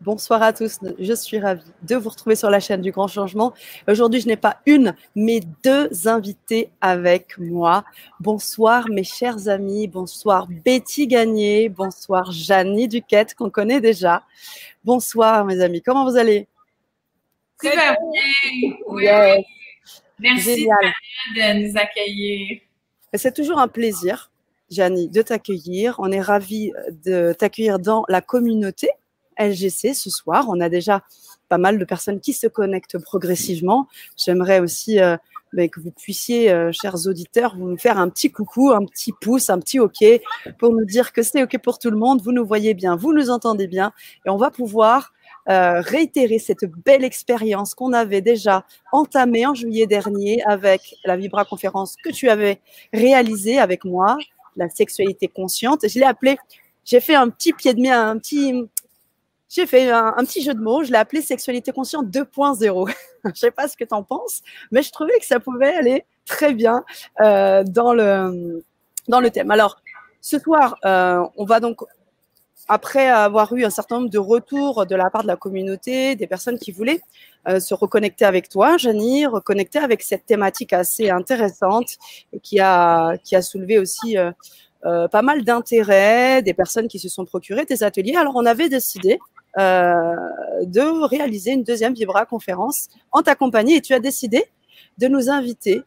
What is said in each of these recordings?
Bonsoir à tous, je suis ravie de vous retrouver sur la chaîne du Grand Changement. Aujourd'hui, je n'ai pas une, mais deux invités avec moi. Bonsoir mes chers amis, bonsoir Betty Gagné, bonsoir Janie Duquette qu'on connaît déjà. Bonsoir mes amis, comment vous allez? Super bien, oui. Merci de nous accueillir. C'est toujours un plaisir, Janie, de t'accueillir. On est ravis de t'accueillir dans la communauté LGC ce soir. On a déjà pas mal de personnes qui se connectent progressivement. J'aimerais aussi euh, ben, que vous puissiez, euh, chers auditeurs, vous nous faire un petit coucou, un petit pouce, un petit OK pour nous dire que c'est OK pour tout le monde. Vous nous voyez bien, vous nous entendez bien et on va pouvoir euh, réitérer cette belle expérience qu'on avait déjà entamée en juillet dernier avec la Vibra conférence que tu avais réalisée avec moi, la sexualité consciente. Je l'ai appelée, j'ai fait un petit pied de main, un petit, j'ai fait un, petit jeu de mots, je l'ai appelé Sexualité consciente 2.0. je sais pas ce que tu en penses, mais je trouvais que ça pouvait aller très bien euh, dans, le, dans le thème. Alors, ce soir, euh, on va donc, après avoir eu un certain nombre de retours de la part de la communauté, des personnes qui voulaient euh, se reconnecter avec toi, Janie, reconnecter avec cette thématique assez intéressante et qui a, qui a soulevé aussi pas mal d'intérêt, des personnes qui se sont procurées des ateliers. Alors, on avait décidé de réaliser une deuxième Vibra conférence en ta compagnie et tu as décidé de nous inviter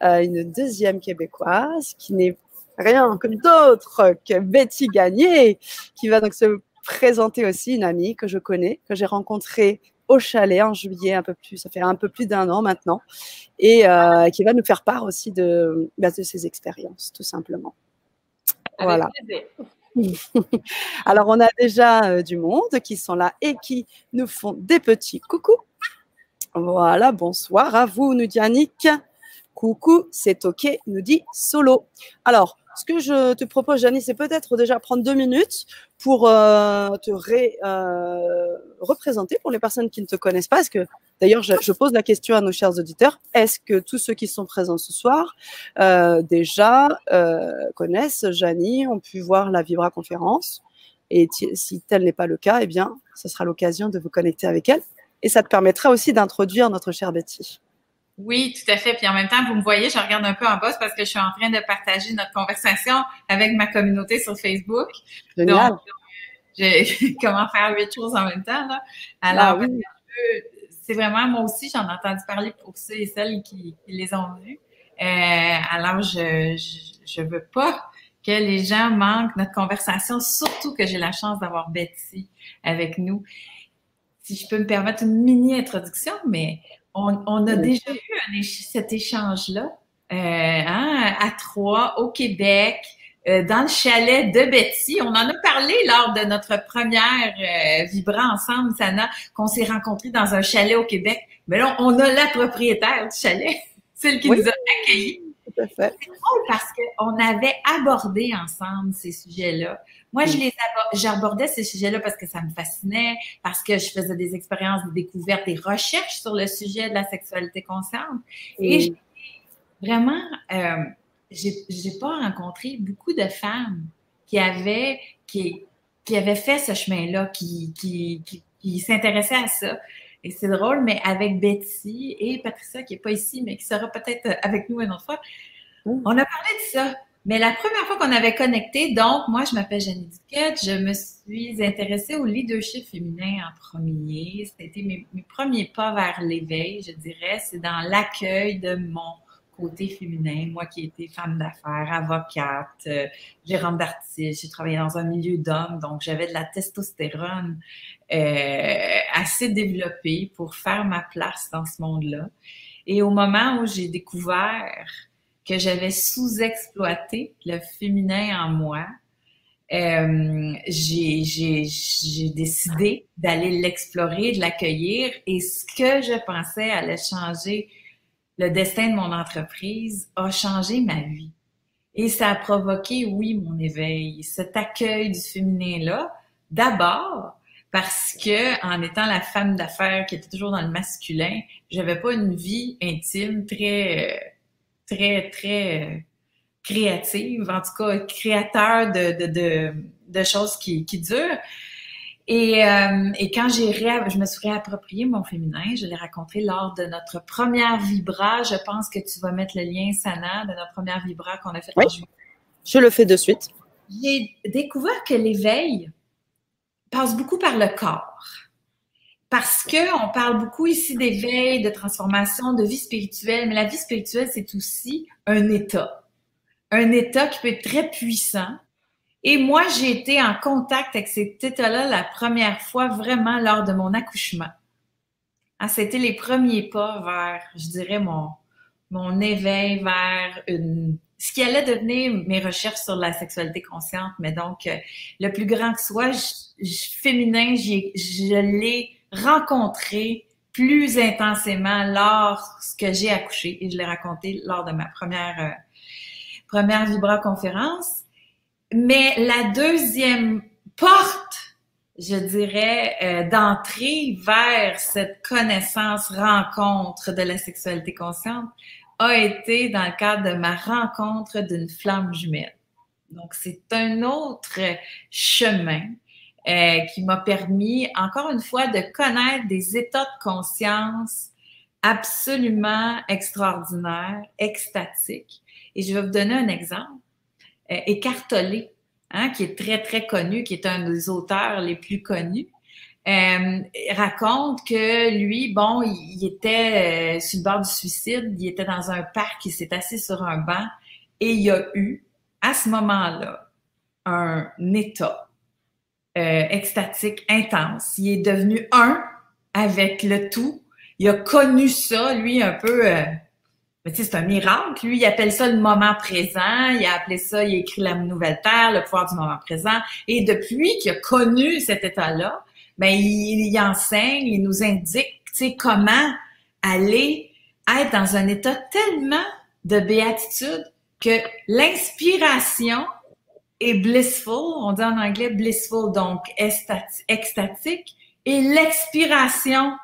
à une deuxième québécoise qui n'est rien que d'autre que Betty Gagné, qui va donc se présenter aussi, une amie que je connais, que j'ai rencontrée au chalet en juillet, un peu plus, ça fait un peu plus d'un an maintenant, et euh, qui va nous faire part aussi de, bah, de ses expériences, tout simplement. voilà. Alors, on a déjà euh, du monde qui sont là et qui nous font des petits coucou. Voilà, bonsoir à vous, nous dit Annick. Coucou, c'est OK, nous dit Solo. Alors, ce que je te propose, Janie, c'est peut-être déjà prendre deux minutes pour euh, te euh, représenter pour les personnes qui ne te connaissent pas. Est-ce que, d'ailleurs, je, pose la question à nos chers auditeurs, est-ce que tous ceux qui sont présents ce soir euh, déjà connaissent Janie, ont pu voir la Vibra conférence? Et si tel n'est pas le cas, eh bien, ce sera l'occasion de vous connecter avec elle. Et ça te permettra aussi d'introduire notre chère Betty. Oui, tout à fait. Puis en même temps, vous me voyez, je regarde un peu en bas parce que je suis en train de partager notre conversation avec ma communauté sur Facebook. Génial. Donc, comment faire huit choses en même temps. Là. Alors, ah c'est vraiment, moi aussi, j'en ai entendu parler pour ceux et celles qui, les ont vus. Euh, alors, je, je, veux pas que les gens manquent notre conversation, surtout que j'ai la chance d'avoir Betty avec nous. Si je peux me permettre une mini introduction, mais on, a déjà eu cet échange-là euh, hein, à Troyes, au Québec, euh, dans le chalet de Betty. On en a parlé lors de notre première euh, Vibra ensemble, Sana, qu'on s'est rencontrés dans un chalet au Québec. Mais là, on a la propriétaire du chalet, celle qui nous a accueillis. C'est drôle parce qu'on avait abordé ensemble ces sujets-là. Moi, je les j'abordais ces sujets-là parce que ça me fascinait, parce que je faisais des expériences de découverte, des recherches sur le sujet de la sexualité consciente. Et vraiment, euh, j'ai pas rencontré beaucoup de femmes qui avaient qui, qui avaient fait ce chemin-là, qui, qui, qui, qui s'intéressaient à ça. Et c'est drôle, mais avec Betty et Patricia, qui n'est pas ici, mais qui sera peut-être avec nous une autre fois, on a parlé de ça. Mais la première fois qu'on avait connecté, donc, moi, je m'appelle Jenny Duquette, je me suis intéressée au leadership féminin en premier. C'était mes, mes premiers pas vers l'éveil, je dirais. C'est dans l'accueil de mon côté féminin, moi qui étais femme d'affaires, avocate, euh, gérante d'artiste, j'ai travaillé dans un milieu d'hommes, donc j'avais de la testostérone euh, assez développée pour faire ma place dans ce monde-là. Et au moment où j'ai découvert que j'avais sous-exploité le féminin en moi, euh, j'ai décidé d'aller l'explorer, de l'accueillir, et ce que je pensais allait changer le destin de mon entreprise a changé ma vie. Et ça a provoqué, oui, mon éveil, cet accueil du féminin-là. D'abord, parce que en étant la femme d'affaires qui était toujours dans le masculin, j'avais pas une vie intime très, très, très créative, en tout cas créateur de, de, de, de choses qui, qui durent. Et, euh, et quand j'ai je me suis réapproprié mon féminin, je l'ai raconté lors de notre première vibra. Je pense que tu vas mettre le lien, Sana, de notre première vibra qu'on a fait oui, Je le fais de suite. J'ai découvert que l'éveil passe beaucoup par le corps. Parce que on parle beaucoup ici d'éveil, de transformation, de vie spirituelle, mais la vie spirituelle, c'est aussi un état. Un état qui peut être très puissant, et moi, j'ai été en contact avec cet état-là la première fois vraiment lors de mon accouchement. Ah, c'était les premiers pas vers, je dirais, mon, mon éveil vers une, ce qui allait devenir mes recherches sur la sexualité consciente. Mais donc, euh, le plus grand que soit, féminin, je l'ai rencontré plus intensément lorsque j'ai accouché et je l'ai raconté lors de ma première euh, première Vibra conférence. Mais la deuxième porte, je dirais, euh, d'entrée vers cette connaissance, rencontre de la sexualité consciente a été dans le cadre de ma rencontre d'une flamme jumelle. Donc, c'est un autre chemin euh, qui m'a permis, encore une fois, de connaître des états de conscience absolument extraordinaires, extatiques. Et je vais vous donner un exemple. Euh, Écartolé, hein, qui est très, très connu, qui est un des auteurs les plus connus, euh, raconte que lui, bon, il, était euh, sur le bord du suicide, il était dans un parc, il s'est assis sur un banc et il a eu, à ce moment-là, un état extatique intense. Il est devenu un avec le tout. Il a connu ça, lui, un peu mais tu sais, c'est un miracle. Lui, il appelle ça le moment présent. Il a appelé ça, il a écrit la nouvelle terre, le pouvoir du moment présent. Et depuis qu'il a connu cet état-là, ben il, il, enseigne, il nous indique, tu sais, comment aller être dans un état tellement de béatitude que l'inspiration est blissful, on dit en anglais blissful, donc extatique, et l'expiration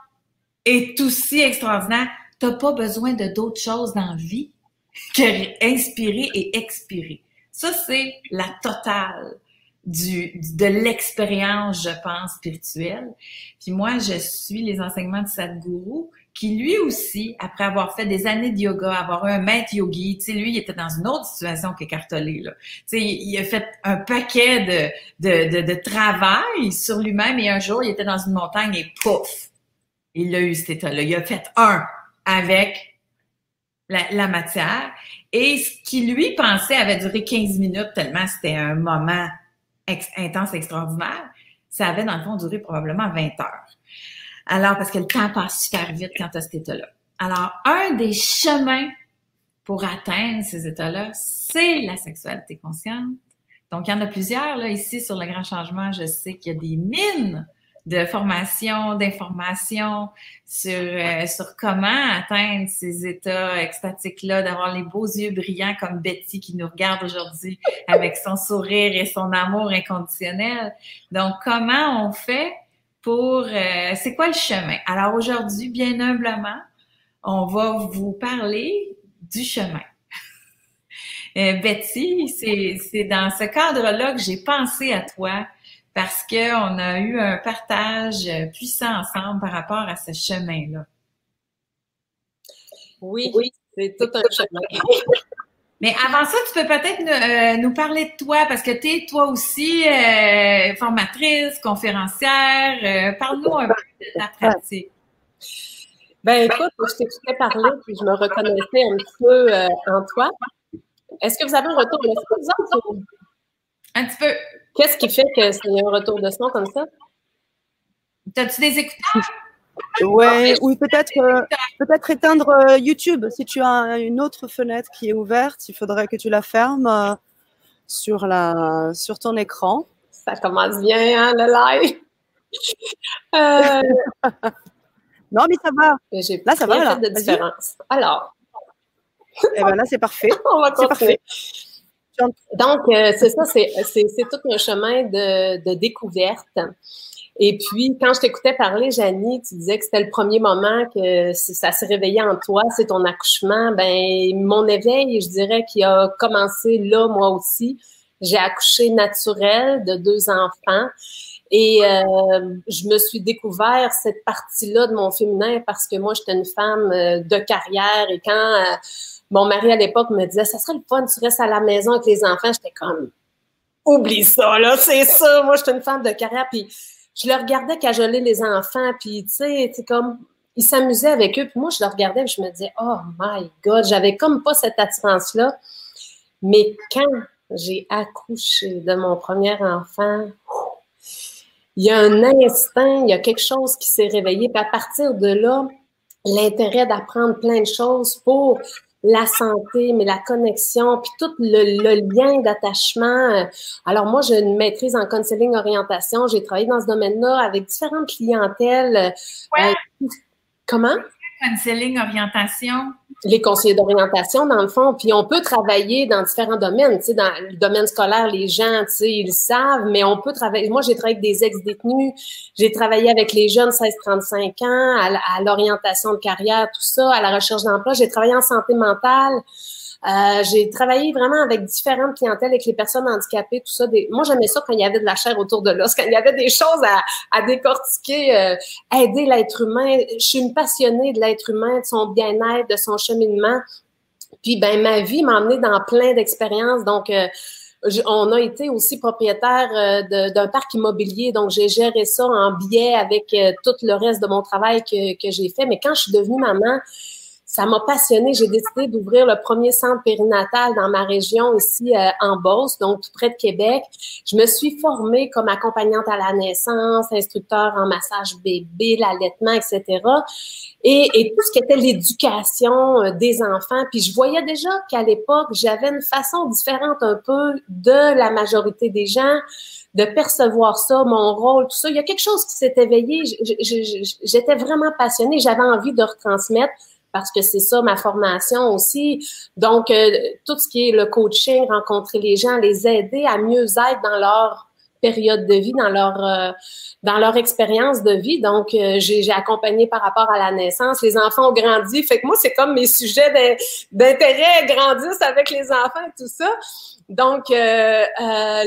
est aussi extraordinaire n'as pas besoin de d'autres choses dans la vie que inspirer et expirer. Ça, c'est la totale du, de l'expérience, je pense, spirituelle. Puis moi, je suis les enseignements de Sadhguru, qui lui aussi, après avoir fait des années de yoga, avoir eu un maître yogi, tu sais, lui, il était dans une autre situation qu'écartelé, là. Tu sais, il, a fait un paquet de, de, de travail sur lui-même et un jour, il était dans une montagne et pouf! Il a eu cet état-là. Il a fait un, avec la, matière. Et ce qui lui pensait avait duré 15 minutes tellement c'était un moment intense, extraordinaire, ça avait dans le fond duré probablement 20 heures. Alors, parce que le temps passe super vite quand tu as cet état-là. Alors, un des chemins pour atteindre ces états-là, c'est la sexualité consciente. Donc, il y en a plusieurs, là, ici, sur le grand changement. Je sais qu'il y a des mines de formation, d'information sur, euh, sur comment atteindre ces états extatiques-là, d'avoir les beaux yeux brillants comme Betty qui nous regarde aujourd'hui avec son sourire et son amour inconditionnel. Donc, comment on fait pour... Euh, c'est quoi le chemin? Alors aujourd'hui, bien humblement, on va vous parler du chemin. Euh, Betty, c'est dans ce cadre-là que j'ai pensé à toi parce qu'on a eu un partage puissant ensemble par rapport à ce chemin-là. Oui, oui c'est tout un chemin. Mais avant ça, tu peux peut-être nous, euh, parler de toi parce que tu es toi aussi euh, formatrice, conférencière. Euh, parle-nous un peu de ta pratique. Ben écoute, je t'écoutais parler puis je me reconnaissais un petit peu en toi. Est-ce que vous avez un retour? De ça, Un petit peu. Qu'est-ce qui fait que c'est un retour de son comme ça? T'as-tu des écouteurs? Ouais, ou peut-être euh, peut-être éteindre euh, YouTube. Si tu as une autre fenêtre qui est ouverte, il faudrait que tu la fermes euh, sur, la, sur ton écran. Ça commence bien, hein, le live. non, mais ça va. Là, ça va. Là. de différence. Alors. Eh ben là, c'est parfait. On va continuer. Donc, euh, c'est ça, c'est tout un chemin de, de, découverte. Et puis, quand je t'écoutais parler, Janie, tu disais que c'était le premier moment que ça s'est réveillé en toi, c'est ton accouchement. Ben, mon éveil, je dirais, qui a commencé là, moi aussi. J'ai accouché naturel de deux enfants. Et euh, je me suis découvert cette partie-là de mon féminin parce que moi, j'étais une femme euh, de carrière. Et quand euh, mon mari à l'époque me disait, ça serait le fun, tu restes à la maison avec les enfants, j'étais comme, oublie ça, là, c'est ça. Moi, j'étais une femme de carrière. Puis je le regardais cajoler les enfants. Puis, tu sais, comme, ils s'amusaient avec eux. Puis moi, je le regardais je me disais, oh my God, j'avais comme pas cette attirance-là. Mais quand j'ai accouché de mon premier enfant, il y a un instinct, il y a quelque chose qui s'est réveillé. Puis à partir de là, l'intérêt d'apprendre plein de choses pour la santé, mais la connexion, puis tout le, lien d'attachement. Alors moi, j'ai une maîtrise en counseling orientation. J'ai travaillé dans ce domaine-là avec différentes clientèles. Ouais. Euh, comment? Counseling orientation les conseillers d'orientation, dans le fond. Puis on peut travailler dans différents domaines. Tu sais, dans le domaine scolaire, les gens, tu sais, ils savent, mais on peut travailler. Moi, j'ai travaillé avec des ex-détenus. J'ai travaillé avec les jeunes 16-35 ans, à, l'orientation de carrière, tout ça, à la recherche d'emploi. J'ai travaillé en santé mentale. Euh, j'ai travaillé vraiment avec différentes clientèles, avec les personnes handicapées, tout ça. Moi, j'aimais ça quand il y avait de la chair autour de l'os, quand il y avait des choses à, décortiquer, euh, aider l'être humain. Je suis une passionnée de l'être humain, de son bien-être, de son cheminement. Puis, ben, ma vie m'a emmenée dans plein d'expériences. Donc, euh, on a été aussi propriétaire d'un parc immobilier, donc j'ai géré ça en biais avec tout le reste de mon travail que, que j'ai fait. Mais quand je suis devenue maman, ça m'a passionnée. J'ai décidé d'ouvrir le premier centre périnatal dans ma région ici euh, en Beauce, donc tout près de Québec. Je me suis formée comme accompagnante à la naissance, instructeur en massage bébé, l'allaitement, etc. Et, et, tout ce qui était l'éducation euh, des enfants. Puis je voyais déjà qu'à l'époque, j'avais une façon différente un peu de la majorité des gens de percevoir ça, mon rôle, tout ça. Il y a quelque chose qui s'est éveillé. J'étais vraiment passionnée. J'avais envie de retransmettre parce que c'est ça ma formation aussi. Donc, euh, tout ce qui est le coaching, rencontrer les gens, les aider à mieux être dans leur période de vie, dans leur euh, dans leur expérience de vie. Donc, euh, j'ai accompagné par rapport à la naissance. Les enfants ont grandi. Fait que moi, c'est comme mes sujets d'intérêt grandissent avec les enfants et tout ça. Donc,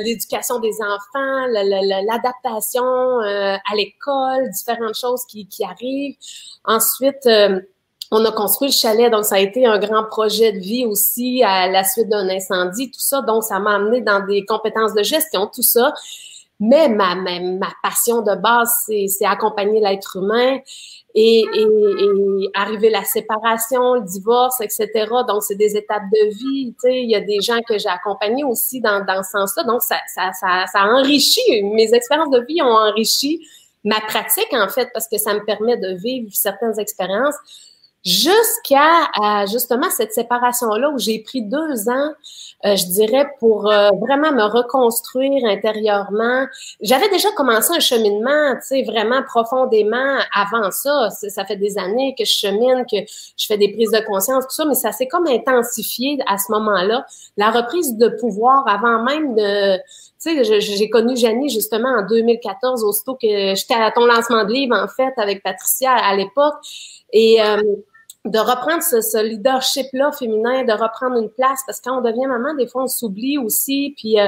l'éducation des enfants, l'adaptation à l'école, différentes choses qui, qui arrivent. Ensuite, on a construit le chalet, donc ça a été un grand projet de vie aussi à la suite d'un incendie, tout ça. Donc, ça m'a amené dans des compétences de gestion, tout ça. Mais ma, ma, ma passion de base, c'est accompagner l'être humain et, et, arriver la séparation, le divorce, etc. Donc, c'est des étapes de vie. Tu sais, il y a des gens que j'ai accompagnés aussi dans, dans ce sens-là. Donc, ça, ça, ça, ça enrichit. Mes expériences de vie ont enrichi ma pratique, en fait, parce que ça me permet de vivre certaines expériences jusqu'à justement cette séparation-là où j'ai pris deux ans, euh, je dirais, pour euh, vraiment me reconstruire intérieurement. J'avais déjà commencé un cheminement, tu sais, vraiment profondément avant ça. Ça fait des années que je chemine, que je fais des prises de conscience, tout ça, mais ça s'est comme intensifié à ce moment-là. La reprise de pouvoir avant même de... Tu sais, j'ai connu Janie justement en 2014, aussitôt que j'étais à ton lancement de livre, en fait, avec Patricia à l'époque. Et... Euh, de reprendre ce, leadership-là féminin, de reprendre une place, parce que quand on devient maman, des fois, on s'oublie aussi, puis euh,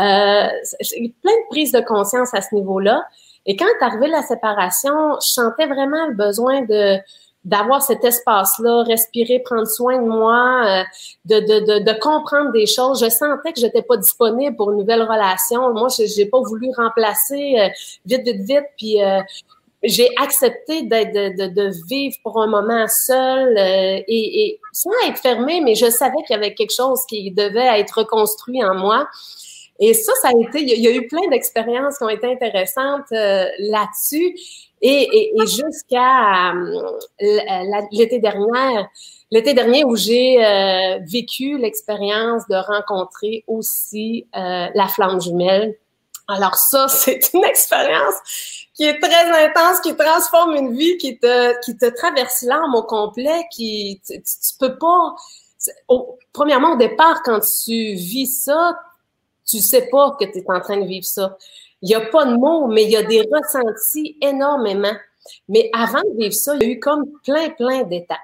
euh, j'ai plein de prises de conscience à ce niveau-là. Et quand est arrivée la séparation, je sentais vraiment le besoin de d'avoir cet espace-là, respirer, prendre soin de moi, euh, de, de, de, comprendre des choses. Je sentais que j'étais pas disponible pour une nouvelle relation. Moi, je n'ai pas voulu remplacer euh, vite, vite, vite. Puis j'ai accepté de, de, de, vivre pour un moment seul euh, et, et, sans être fermée, mais je savais qu'il y avait quelque chose qui devait être reconstruit en moi. Et ça, ça a été, il y a eu plein d'expériences qui ont été intéressantes euh, là-dessus. Et, et, et jusqu'à euh, l'été dernier, l'été dernier où j'ai vécu l'expérience de rencontrer aussi la flamme jumelle. Alors ça, c'est une expérience qui est très intense, qui transforme une vie, qui te, qui te traverse l'âme au complet, qui, tu, tu peux pas, premièrement, au départ, quand tu vis ça, tu sais pas que tu es en train de vivre ça. Il y a pas de mots, mais il y a des ressentis énormément. Mais avant de vivre ça, il y a eu comme plein, plein d'étapes.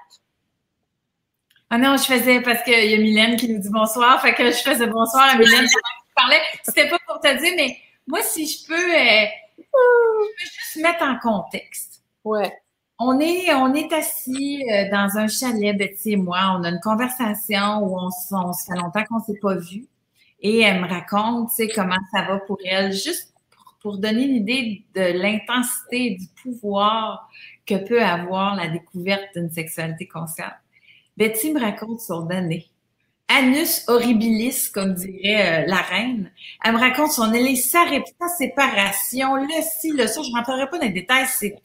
Ah non, je faisais parce qu'il y a Mylène qui nous dit bonsoir, fait que je faisais bonsoir à Mylène parlais, c'était pas pour te dire, mais moi, si je peux, euh, je peux juste mettre en contexte. Ouais. On est, on est assis euh, dans un chalet, Betty et moi. On a une conversation où on, on se fait longtemps qu'on s'est pas vu. Et elle me raconte, tu sais, comment ça va pour elle, juste pour, pour donner une idée de l'intensité, du pouvoir que peut avoir la découverte d'une sexualité consciente. Betty me raconte son année. Anus horribilis, comme dirait euh, la reine. Elle me raconte son année, sa, sa séparation, le ci, le ça. Je rentrerai pas dans les détails, c'est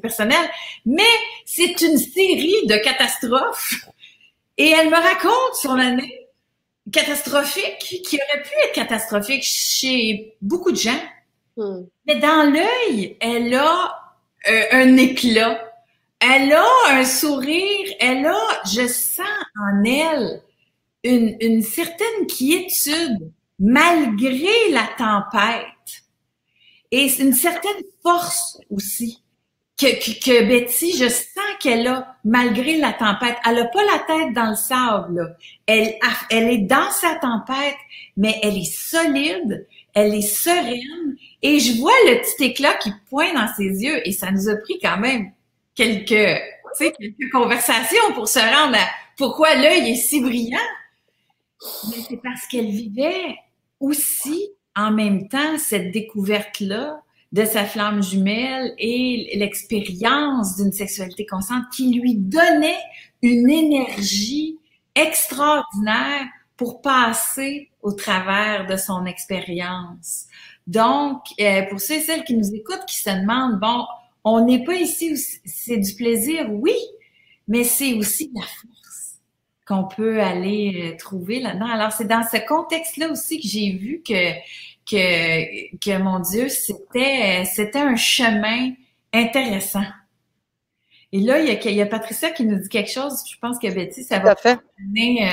personnel. Mais c'est une série de catastrophes. Et elle me raconte son année catastrophique, qui aurait pu être catastrophique chez beaucoup de gens. Hmm. Mais dans l'œil, elle a euh, un éclat elle a un sourire, elle a, je sens en elle une, une certaine quiétude malgré la tempête. Et une certaine force aussi que, que, Betty, je sens qu'elle a malgré la tempête. Elle a pas la tête dans le sable. Elle, elle est dans sa tempête, mais elle est solide, elle est sereine. Et je vois le petit éclat qui pointe dans ses yeux. Et ça nous a pris quand même quelques, quelques conversations pour se rendre à pourquoi l'œil est si brillant? Mais c'est parce qu'elle vivait aussi en même temps cette découverte-là de sa flamme jumelle et l'expérience d'une sexualité consciente qui lui donnait une énergie extraordinaire pour passer au travers de son expérience. Donc, euh, pour ceux et celles qui nous écoutent, qui se demandent, bon, on n'est pas ici, c'est du plaisir, oui, mais c'est aussi la force qu'on peut aller euh, trouver là-dedans. Alors, c'est dans ce contexte-là aussi que j'ai vu que, que, que mon Dieu, c'était, c'était un chemin intéressant. Et là, il y, a, il y, a, Patricia qui nous dit quelque chose. Je pense que Betty, ça va fait. Euh,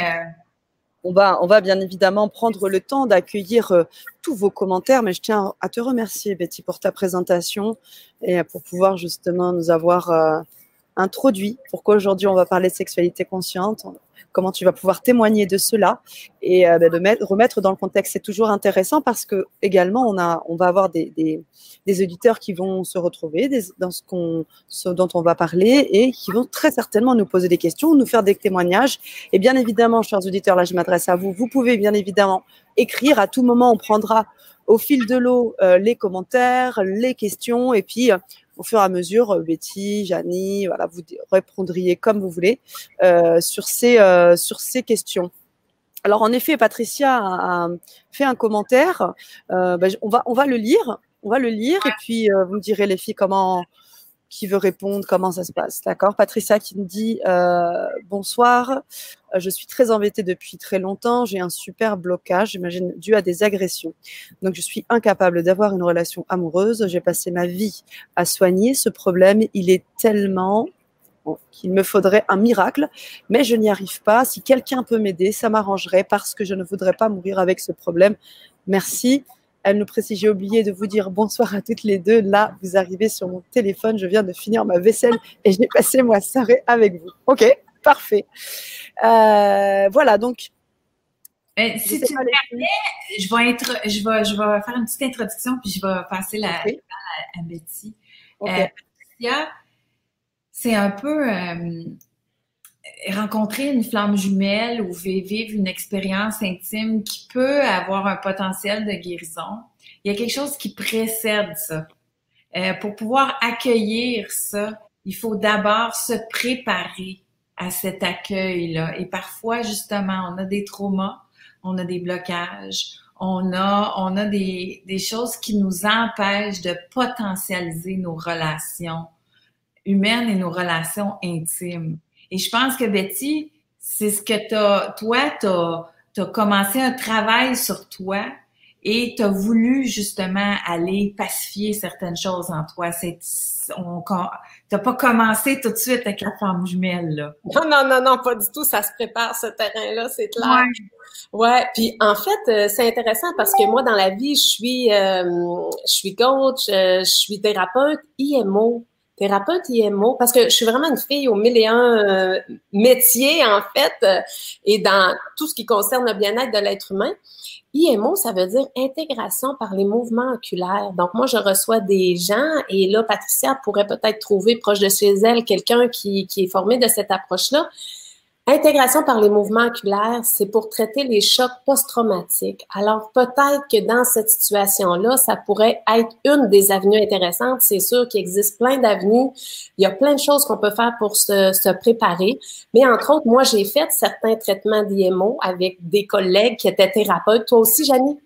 on va, on va bien évidemment prendre le temps d'accueillir euh, tous vos commentaires, mais je tiens à te remercier, Betty, pour ta présentation et pour pouvoir justement nous avoir euh, introduit pourquoi aujourd'hui on va parler de sexualité consciente comment tu vas pouvoir témoigner de cela et euh, ben, de mettre, remettre dans le contexte. C'est toujours intéressant parce que également on a, on va avoir des, des, auditeurs qui vont se retrouver dans ce, qu'on, dont on va parler et qui vont très certainement nous poser des questions, nous faire des témoignages. Et bien évidemment, chers auditeurs, là je m'adresse à vous. Vous pouvez bien évidemment écrire à tout moment. On prendra au fil de l'eau euh, les commentaires, les questions, et puis euh, au fur et à mesure, euh, Betty, Janie, voilà, vous répondriez comme vous voulez euh, sur, ces, euh, sur ces questions. Alors en effet, Patricia a, fait un commentaire. Euh, ben, on, va, on va le lire. On va le lire et puis euh, vous me direz les filles comment qui veut répondre, comment ça se passe. D'accord? Patricia qui me dit euh, bonsoir, euh, je suis très embêtée depuis très longtemps, j'ai un super blocage, j'imagine, dû à des agressions. Donc je suis incapable d'avoir une relation amoureuse, j'ai passé ma vie à soigner ce problème, il est tellement qu'il me faudrait un miracle, mais je n'y arrive pas. Si quelqu'un peut m'aider, ça m'arrangerait parce que je ne voudrais pas mourir avec ce problème. Merci. Elle nous précise, j'ai oublié de vous dire bonsoir à toutes les deux. Là, vous arrivez sur mon téléphone, je viens de finir ma vaisselle et j'ai passé ma soirée avec vous. Ok, parfait. Euh, voilà, donc. Ben, si tu me permets, je vais, être, je, vais, je vais faire une petite introduction puis je vais passer la, okay. à, à, Betty. Okay. Euh, c'est un peu euh, rencontrer une flamme jumelle ou vivre une expérience intime qui peut avoir un potentiel de guérison, il y a quelque chose qui précède ça. Euh, pour pouvoir accueillir ça, il faut d'abord se préparer à cet accueil-là. Et parfois, justement, on a des traumas, on a des blocages, on a, on a des, des choses qui nous empêchent de potentialiser nos relations humaines et nos relations intimes. Et je pense que Betty, c'est ce que t'as, toi, tu as commencé un travail sur toi et tu as voulu justement aller pacifier certaines choses en toi. C'est, on, t'as pas commencé tout de suite avec la femme jumelle, là. Non, non, non, non, pas du tout. Ça se prépare, ce terrain-là, c'est clair. Ouais. ouais. Puis en fait, euh, c'est intéressant parce que moi, dans la vie, je suis, euh, je suis coach, euh, je suis thérapeute, IMO. Thérapeute IMO, parce que je suis vraiment une fille au mille et un euh, métiers, en fait, euh, et dans tout ce qui concerne le bien-être de l'être humain. IMO, ça veut dire intégration par les mouvements oculaires. Donc, moi, je reçois des gens et là, Patricia pourrait peut-être trouver proche de chez elle quelqu'un qui, qui est formé de cette approche-là. Intégration par les mouvements oculaires, c'est pour traiter les chocs post-traumatiques. Alors peut-être que dans cette situation-là, ça pourrait être une des avenues intéressantes. C'est sûr qu'il existe plein d'avenues. Il y a plein de choses qu'on peut faire pour se, se préparer. Mais entre autres, moi, j'ai fait certains traitements d'IMO avec des collègues qui étaient thérapeutes. Toi aussi, Janie?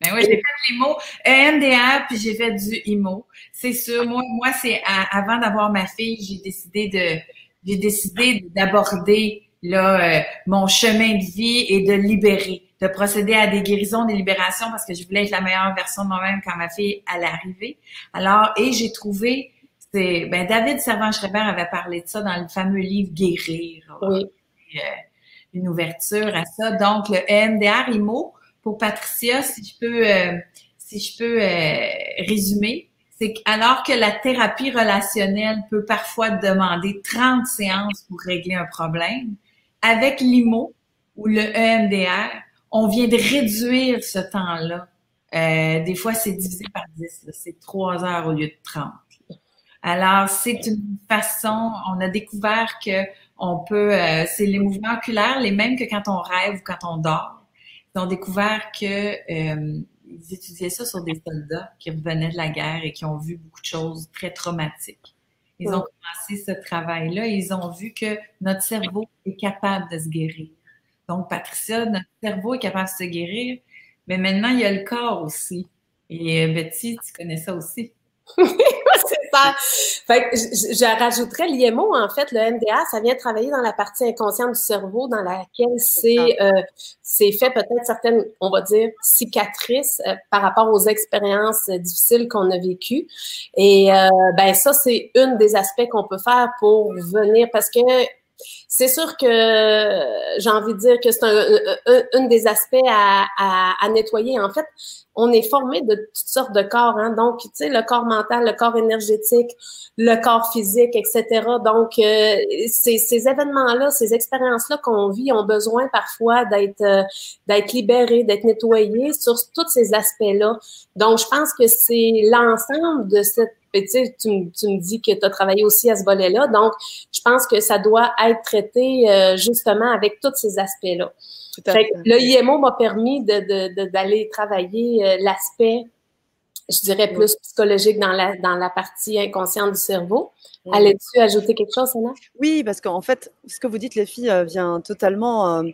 Ben oui, j'ai fait l'IMO, EMDR, puis j'ai fait du IMO. C'est sûr. Moi, moi c'est avant d'avoir ma fille, j'ai décidé de j'ai décidé d'aborder là euh, mon chemin de vie et de libérer, de procéder à des guérisons, des libérations parce que je voulais être la meilleure version de moi-même quand ma fille allait arriver. Alors et j'ai trouvé c'est ben David Servan-Schreiber avait parlé de ça dans le fameux livre Guérir. Oui. Euh, une ouverture à ça. Donc le EMDR IMO pour Patricia, si je peux euh, si je peux résumer, c'est alors que la thérapie relationnelle peut parfois demander 30 séances pour régler un problème, avec l'IMO ou le EMDR, on vient de réduire ce temps-là. Euh, des fois, c'est divisé par 10, c'est 3 heures au lieu de 30. Alors, c'est une façon, on a découvert que on peut, euh, c'est les mouvements oculaires, les mêmes que quand on rêve ou quand on dort. Ils ont découvert que euh, ils étudiaient ça sur des soldats qui revenaient de la guerre et qui ont vu beaucoup de choses très traumatiques. Ils ont commencé ce travail-là et ils ont vu que notre cerveau est capable de se guérir. Donc, Patricia, notre cerveau est capable de se guérir, mais maintenant, il y a le corps aussi. Et euh, Betty, tu connais ça aussi. Fait que je, rajouterais l'IMO, en fait, le MDA, ça vient travailler dans la partie inconsciente du cerveau dans laquelle c'est euh, c'est fait peut-être certaines, on va dire, cicatrices euh, par rapport aux expériences difficiles qu'on a vécues. Et euh, ben ça, c'est une des aspects qu'on peut faire pour venir, parce que c'est sûr que j'ai envie de dire que c'est un, un, des aspects à, nettoyer. En fait, on est formé de toutes sortes de corps. Hein? Donc, tu sais, le corps mental, le corps énergétique, le corps physique, etc. Donc, euh, ces, ces événements-là, ces expériences-là qu'on vit ont besoin parfois d'être euh, d'être libérés, d'être nettoyés sur tous ces aspects-là. Donc, je pense que c'est l'ensemble de cette tu, tu me dis que tu as travaillé aussi à ce volet-là. Donc, je pense que ça doit être traité euh, justement avec tous ces aspects-là. Le IMO m'a permis d'aller travailler euh, l'aspect, je dirais, plus psychologique dans la, dans la partie inconsciente du cerveau. Allais-tu ajouter quelque chose, Anna? Oui, parce qu'en fait, ce que vous dites, les filles, euh, vient totalement euh,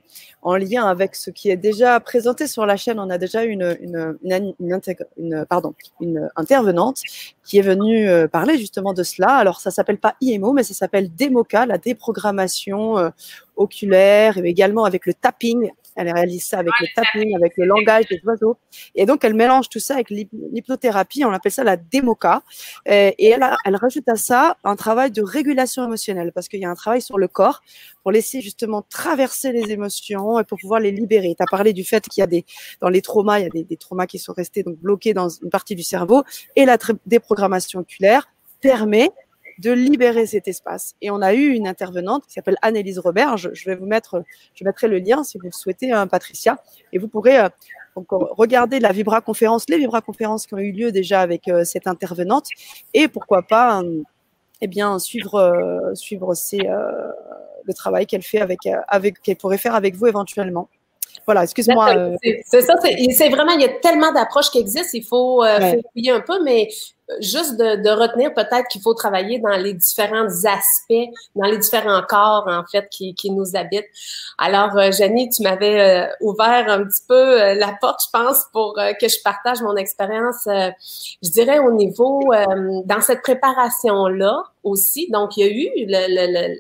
en lien avec ce qui est déjà présenté sur la chaîne. On a déjà une, une, une, une, pardon, une intervenante qui est venue euh, parler justement de cela. Alors, ça s'appelle pas IMO, mais ça s'appelle DEMOCA, la déprogrammation oculaire, et également avec le tapping. Elle réalise ça avec le tapping, avec le langage des oiseaux. Et donc, elle mélange tout ça avec l'hypnothérapie. On appelle ça la démoca. Et elle, elle rajoute à ça un travail de régulation émotionnelle parce qu'il y a un travail sur le corps pour laisser justement traverser les émotions et pour pouvoir les libérer. Tu as parlé du fait qu'il y a des, dans les traumas, il y a des, des traumas qui sont restés donc bloqués dans une partie du cerveau et la déprogrammation oculaire permet de libérer cet espace. Et on a eu une intervenante qui s'appelle Annelise Robert. Je, vais vous mettre, je mettrai le lien si vous le souhaitez, hein, Patricia, et vous pourrez euh, regarder la Vibra conférence, les Vibra conférences qui ont eu lieu déjà avec euh, cette intervenante, et pourquoi pas, euh, eh bien, suivre, suivre le travail qu'elle fait avec, avec, qu'elle pourrait faire avec vous éventuellement. Voilà, excuse-moi. C'est ça, c'est vraiment, il y a tellement d'approches qui existent, il faut euh, fouiller un peu, mais euh, juste de, retenir peut-être qu'il faut travailler dans les différents aspects, dans les différents corps, en fait, qui, qui nous habitent. Alors, euh, Jenny, tu m'avais ouvert un petit peu la porte, je pense, pour que je partage mon expérience, je dirais, au niveau, dans cette préparation-là aussi. Donc, il y a eu le, le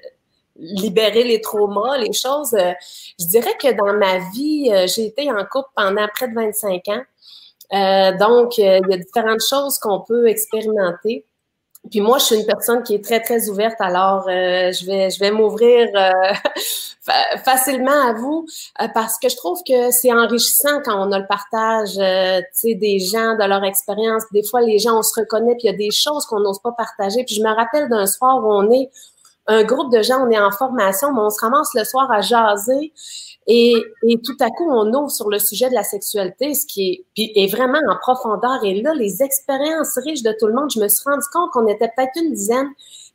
libérer les traumas, les choses. Euh, je dirais que dans ma vie, euh, j'ai été en couple pendant près de 25 ans. Euh, donc, il y a différentes choses qu'on peut expérimenter. Puis moi, je suis une personne qui est très, très ouverte, alors euh, je vais, je vais m'ouvrir euh, facilement à vous euh, parce que je trouve que c'est enrichissant quand on a le partage des gens, de leur expérience. Des fois, les gens, on se reconnaît, puis il y a des choses qu'on n'ose pas partager. Puis je me rappelle d'un soir où on est un groupe de gens, on est en formation, mais on se ramasse le soir à jaser. Et, et, tout à coup, on ouvre sur le sujet de la sexualité, ce qui est, vraiment en profondeur. Et là, les expériences riches de tout le monde, je me suis rendu compte qu'on était peut-être une dizaine,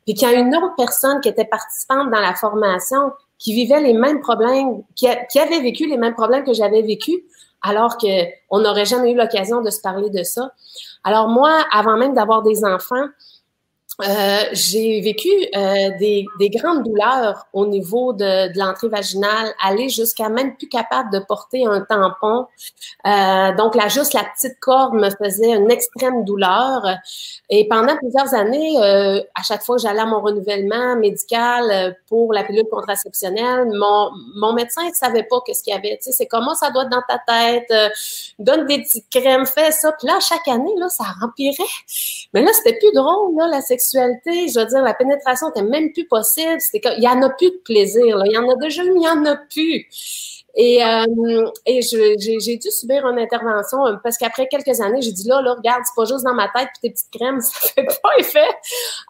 puis qu'il y a une autre personne qui était participante dans la formation, qui vivait les mêmes problèmes, qui, qui avait vécu les mêmes problèmes que j'avais vécu, alors qu'on n'aurait jamais eu l'occasion de se parler de ça. Alors moi, avant même d'avoir des enfants, euh, j'ai vécu euh, des, des, grandes douleurs au niveau de, de l'entrée vaginale, aller jusqu'à même plus capable de porter un tampon. Euh, donc, là, juste la petite corde me faisait une extrême douleur. Et pendant plusieurs années, euh, à chaque fois que j'allais à mon renouvellement médical euh, pour la pilule contraceptionnelle, mon, mon médecin ne savait pas qu'est-ce qu'il y avait. Tu sais, c'est comment ça doit être dans ta tête, donne des petites crèmes, fais ça. Puis là, chaque année, là, ça rempirait. Mais là, c'était plus drôle, là, la sexualité, je veux dire, la pénétration n'était même plus possible. Il y en a plus de plaisir. Là. Il y en a déjà, mais il n'y en a plus. Et, euh, et j'ai dû subir une intervention euh, parce qu'après quelques années, j'ai dit là, là, regarde, c'est pas juste dans ma tête puis tes petites crèmes, ça fait pas effet.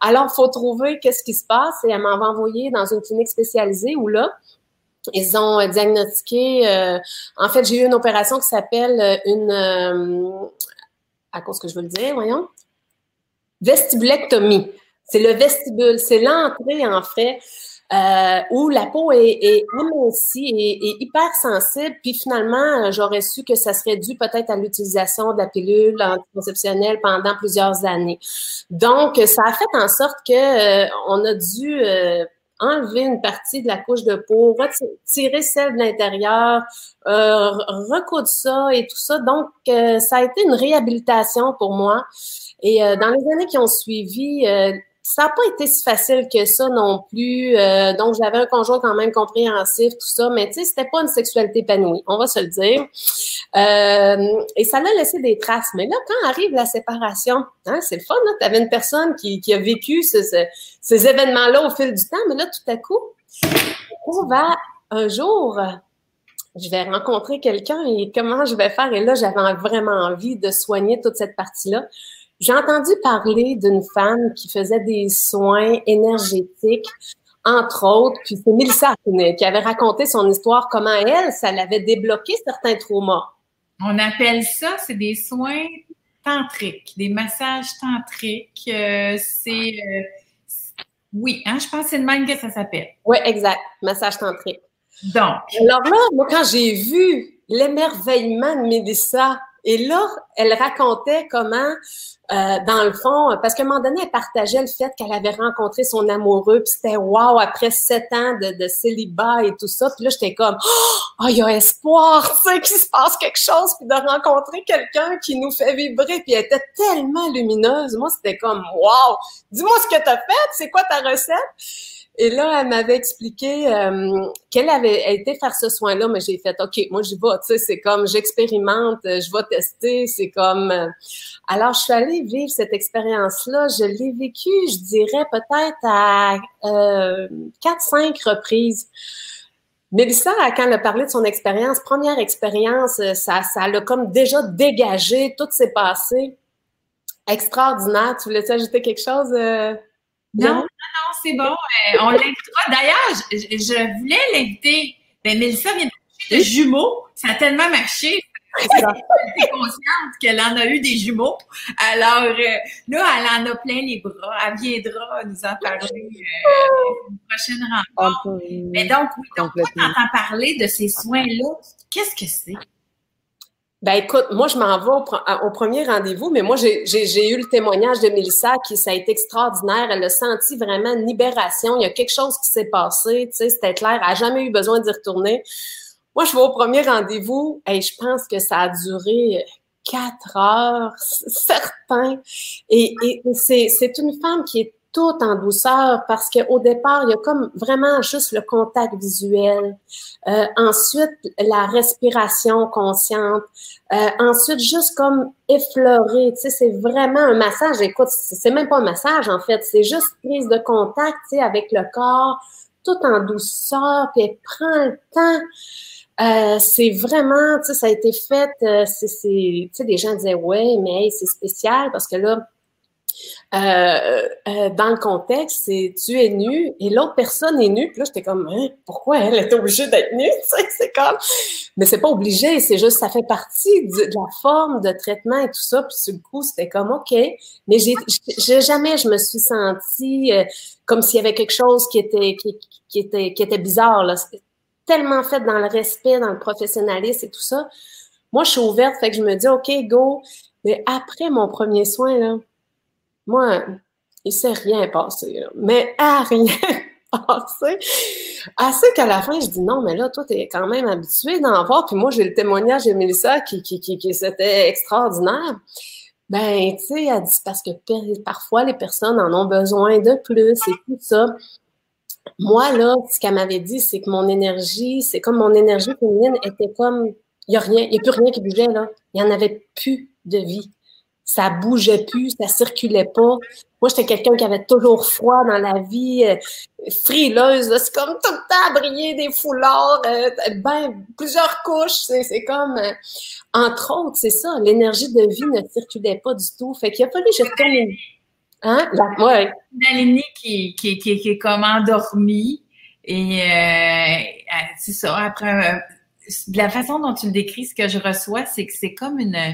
Alors, faut trouver qu'est-ce qui se passe. Et elle m'avait envoyé dans une clinique spécialisée où là, ils ont euh, diagnostiqué. Euh, en fait, j'ai eu une opération qui s'appelle une. à cause que je veux le dire, voyons vestibulectomie. C'est le vestibule, c'est l'entrée en fait euh, où la peau est, est amincie et, et, hyper sensible. Puis finalement, j'aurais su que ça serait dû peut-être à l'utilisation de la pilule anticonceptionnelle pendant plusieurs années. Donc, ça a fait en sorte que euh, on a dû euh, enlever une partie de la couche de peau, retirer celle de l'intérieur, euh, recoudre ça et tout ça. Donc, ça a été une réhabilitation pour moi. Et euh, dans les années qui ont suivi, euh, ça n'a pas été si facile que ça non plus. Euh, donc, j'avais un conjoint quand même compréhensif, tout ça, mais tu sais, c'était pas une sexualité épanouie, on va se le dire. et ça l'a laissé des traces. Mais là, quand arrive la séparation, hein, c'est le fun, hein? tu avais une personne qui, qui a vécu ces événements-là au fil du temps, mais là, tout à coup, on va un jour je vais rencontrer quelqu'un et comment je vais faire? Et là, j'avais vraiment envie de soigner toute cette partie-là. J'ai entendu parler d'une femme qui faisait des soins énergétiques, entre autres, puis c'est Milsa qui avait raconté son histoire, comment elle, ça l'avait débloqué certains traumas. On appelle ça, c'est des soins tantriques, des massages tantriques. Euh, c'est, euh, oui, hein, je pense que c'est le même que ça s'appelle. Oui, exact, massage tantrique. Donc. Alors là, moi, quand j'ai vu l'émerveillement de Mélissa, et là, elle racontait comment euh, dans le fond, parce qu'à un moment donné, elle partageait le fait qu'elle avait rencontré son amoureux, puis c'était wow, après sept ans de, de, célibat et tout ça. Puis là, j'étais comme, oh, il y a espoir, tu sais, qu'il se passe quelque chose, puis de rencontrer quelqu'un qui nous fait vibrer. Puis elle était tellement lumineuse. Moi, c'était comme, wow, dis-moi ce que tu as fait, c'est quoi ta recette? Et là, elle m'avait expliqué euh, qu'elle avait été faire ce soin-là, mais j'ai fait, OK, moi, j'y vais, tu sais, c'est comme, j'expérimente, je vais tester, c'est comme... Euh, alors, je suis allée vivre cette expérience-là. Je l'ai vécue, je dirais, peut-être à euh, quatre, cinq reprises. Mélissa, quand elle a parlé de son expérience, première expérience, ça, ça l'a comme déjà dégagé, tout s'est passé. Extraordinaire. Tu voulais ajouter quelque chose? Non, non, c'est bon. Euh, on l'invitera. D'ailleurs, je, voulais l'inviter. Ben, Mélissa vient de jumeaux. Ça a tellement marché. Elle consciente qu'elle en a eu des jumeaux. Alors, euh, là, elle en a plein les bras. Elle viendra nous en parler euh, une prochaine rencontre. Mais donc, oui, donc, quand t'entends parler de ces soins-là, qu'est-ce que c'est? Ben écoute, moi je m'en vais au, premier rendez-vous, mais moi j'ai eu le témoignage de Mélissa qui ça a été extraordinaire. Elle a senti vraiment une libération. Il y a quelque chose qui s'est passé, tu sais, c'était clair. Elle n'a jamais eu besoin d'y retourner. Moi je vais au premier rendez-vous et je pense que ça a duré quatre heures, certain. Et, et c'est une femme qui est tout en douceur parce qu'au départ, il y a comme vraiment juste le contact visuel. Euh, ensuite, la respiration consciente. Euh, ensuite, juste comme effleurer. Tu sais, c'est vraiment un massage. Écoute, c'est même pas un massage en fait. C'est juste prise de contact, tu sais, avec le corps, tout en douceur. Puis elle prend le temps. Euh, c'est vraiment, tu sais, ça a été fait, c'est, tu sais, des gens disaient, ouais, mais c'est spécial parce que là, euh, euh, dans le contexte, c'est tu es nu et l'autre personne est nue. Puis là, j'étais comme, hein, pourquoi elle est obligée d'être nue? c'est comme, mais c'est pas obligé, c'est juste, ça fait partie de, la forme de traitement et tout ça. Puis sur le coup, c'était comme, OK. Mais j'ai, jamais, je me suis sentie euh, comme s'il y avait quelque chose qui était, qui, qui était, qui était bizarre. Là. tellement fait dans le respect, dans le professionnalisme et tout ça. Moi, je suis ouverte, fait que je me dis, OK, go. Mais après mon premier soin, là, moi, il s'est rien passé, mais à rien passé. Assez qu'à la fin, je dis non, mais là, toi, tu es quand même habitué d'en voir. Puis moi, j'ai le témoignage de Mélissa qui, qui, qui, qui c'était extraordinaire. Ben, tu sais, elle dit parce que parfois, les personnes en ont besoin de plus et tout ça. Moi, là, ce qu'elle m'avait dit, c'est que mon énergie, c'est comme mon énergie féminine était comme, il n'y a rien, il n'y a plus rien qui bougeait, là. Il n'y en avait plus de vie ça bougeait plus, ça circulait pas. Moi, j'étais quelqu'un qui avait toujours froid dans la vie, euh, frileuse. C'est comme tout le temps à briller des foulards, euh, ben, plusieurs couches. C'est comme, euh, entre autres, c'est ça, l'énergie de vie ne circulait pas du tout. Fait qu'il a fallu que je retourne. Hein? La, ouais. qui, qui, qui, qui est comme endormie. Et c'est ça, après, de la façon dont tu le décris, ce que je reçois, c'est que c'est comme une euh,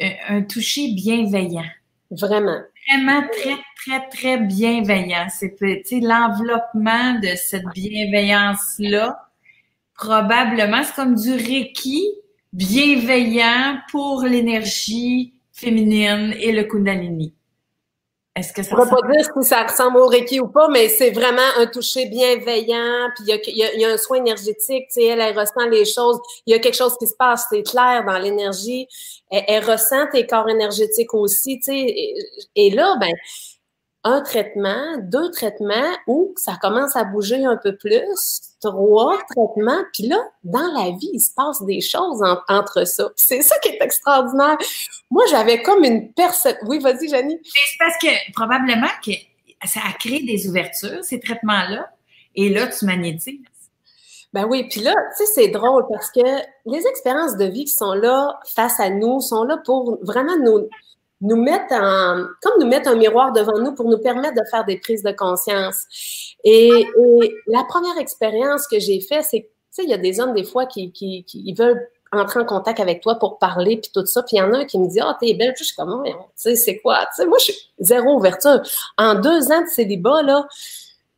un toucher bienveillant. Vraiment. Vraiment très, très, très bienveillant. C'est l'enveloppement de cette bienveillance-là. Probablement, c'est comme du Reiki bienveillant pour l'énergie féminine et le Kundalini. Est-ce que ça Je ne pas dire si ça ressemble au Reiki ou pas, mais c'est vraiment un toucher bienveillant. Puis il y a, un soin énergétique. Tu sais, elle, elle ressent les choses. Il y a quelque chose qui se passe. C'est clair dans l'énergie. Elle, ressent tes corps énergétiques aussi. Tu sais. Et, et là, ben, un traitement, deux traitements, ou ça commence à bouger un peu plus, trois traitements, puis là, dans la vie, il se passe des choses entre ça. C'est ça qui est extraordinaire. Moi, j'avais comme une personne. Oui, vas-y, Janie. C'est parce que probablement que ça a créé des ouvertures, ces traitements-là, et là, tu magnétises. Ben oui, puis là, tu sais, c'est drôle parce que les expériences de vie qui sont là face à nous sont là pour vraiment nous, nous mettre en, comme nous mettre un miroir devant nous pour nous permettre de faire des prises de conscience. Et, la première expérience que j'ai faite, c'est, tu sais, il y a des hommes des fois qui, qui, qui veulent entrer en contact avec toi pour parler puis tout ça. Puis il y en a un qui me dit ah oh, t'es belle. Je suis comme tu sais c'est quoi? Tu sais moi je suis zéro ouverture. En deux ans de célibat là,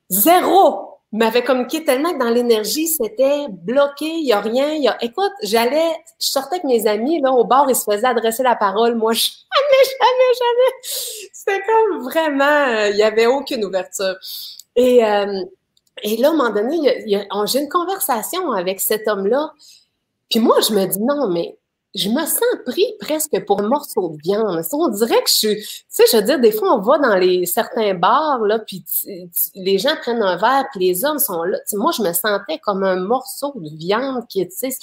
zéro m'avait communiqué tellement que dans l'énergie, c'était bloqué, il n'y a rien. Y a... Écoute, j'allais, je sortais avec mes amis, là, au bar, ils se faisaient adresser la parole. Moi, jamais, jamais, jamais. C'était comme vraiment, euh, il avait aucune ouverture. Et, euh, et là, à un moment donné, j'ai une conversation avec cet homme-là. Puis moi, je me dis, non, mais je me sens pris presque pour un morceau de viande. On dirait que je suis, tu sais, je veux dire, des fois, on va dans les certains bars, là, puis les gens prennent un verre, puis les hommes sont là. moi, je me sentais comme un morceau de viande qui, tu sais,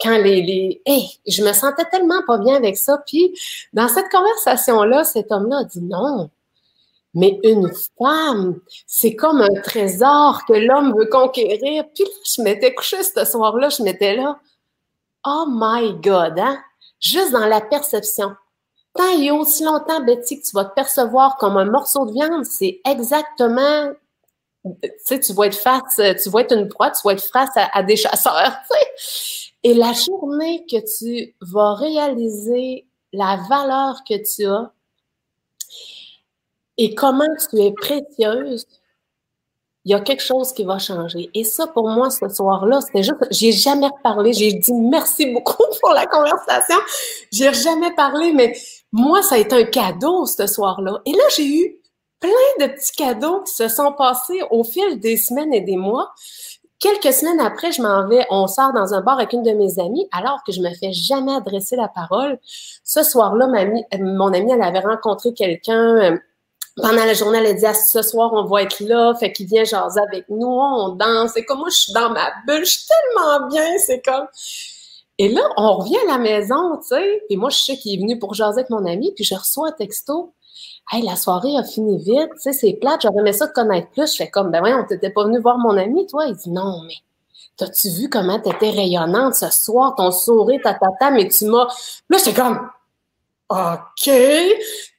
quand les, les, je me sentais tellement pas bien avec ça. Puis, dans cette conversation-là, cet homme-là a dit non. Mais une femme, c'est comme un trésor que l'homme veut conquérir. Puis là, je m'étais couchée ce soir-là, je m'étais là. Oh my God, hein? Juste dans la perception. Tant et aussi longtemps, Betty, que tu vas te percevoir comme un morceau de viande, c'est exactement tu sais, tu vas être face, tu vas être une proie, tu vas être face à, des chasseurs, tu sais. Et la journée que tu vas réaliser la valeur que tu as et comment tu es précieuse, il y a quelque chose qui va changer. Et ça, pour moi, ce soir-là, c'était juste, j'ai jamais reparlé. J'ai dit merci beaucoup pour la conversation. J'ai jamais parlé, mais moi, ça a été un cadeau ce soir-là. Et là, j'ai eu plein de petits cadeaux qui se sont passés au fil des semaines et des mois. Quelques semaines après, je m'en vais, on sort dans un bar avec une de mes amies, alors que je me fais jamais adresser la parole. Ce soir-là, mon amie, elle avait rencontré quelqu'un euh, pendant la journée, elle dit, ah, ce soir, on va être là, fait qu'il vient jaser avec nous, on danse. C'est comme moi, je suis dans ma bulle, je suis tellement bien, c'est comme... Et là, on revient à la maison, tu sais, et moi, je sais qu'il est venu pour jaser avec mon ami, puis je reçois un texto. Hey, la soirée a fini vite, tu sais, c'est plate, j'aurais aimé ça de connaître plus. Je fais comme, ben on t'étais pas venu voir mon ami, toi? Il dit, non, mais t'as-tu vu comment t'étais rayonnante ce soir, ton sourire, ta tata, mais tu m'as... Là, j'étais comme, OK.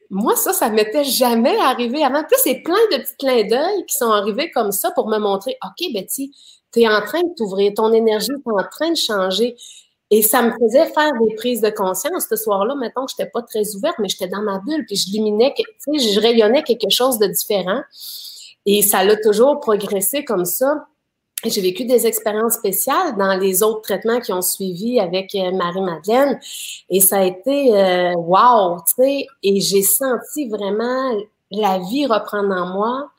Moi, ça, ça m'était jamais arrivé avant. Plus, c'est plein de petits clins d'œil qui sont arrivés comme ça pour me montrer, OK, Betty, tu es en train de t'ouvrir, ton énergie est en train de changer. Et ça me faisait faire des prises de conscience. Ce soir-là, mettons que je n'étais pas très ouverte, mais j'étais dans ma bulle, puis je luminais, je rayonnais quelque chose de différent. Et ça l'a toujours progressé comme ça. J'ai vécu des expériences spéciales dans les autres traitements qui ont suivi avec euh, Marie-Madeleine. Et ça a été euh, wow, tu sais, et j'ai senti vraiment la vie reprendre en moi.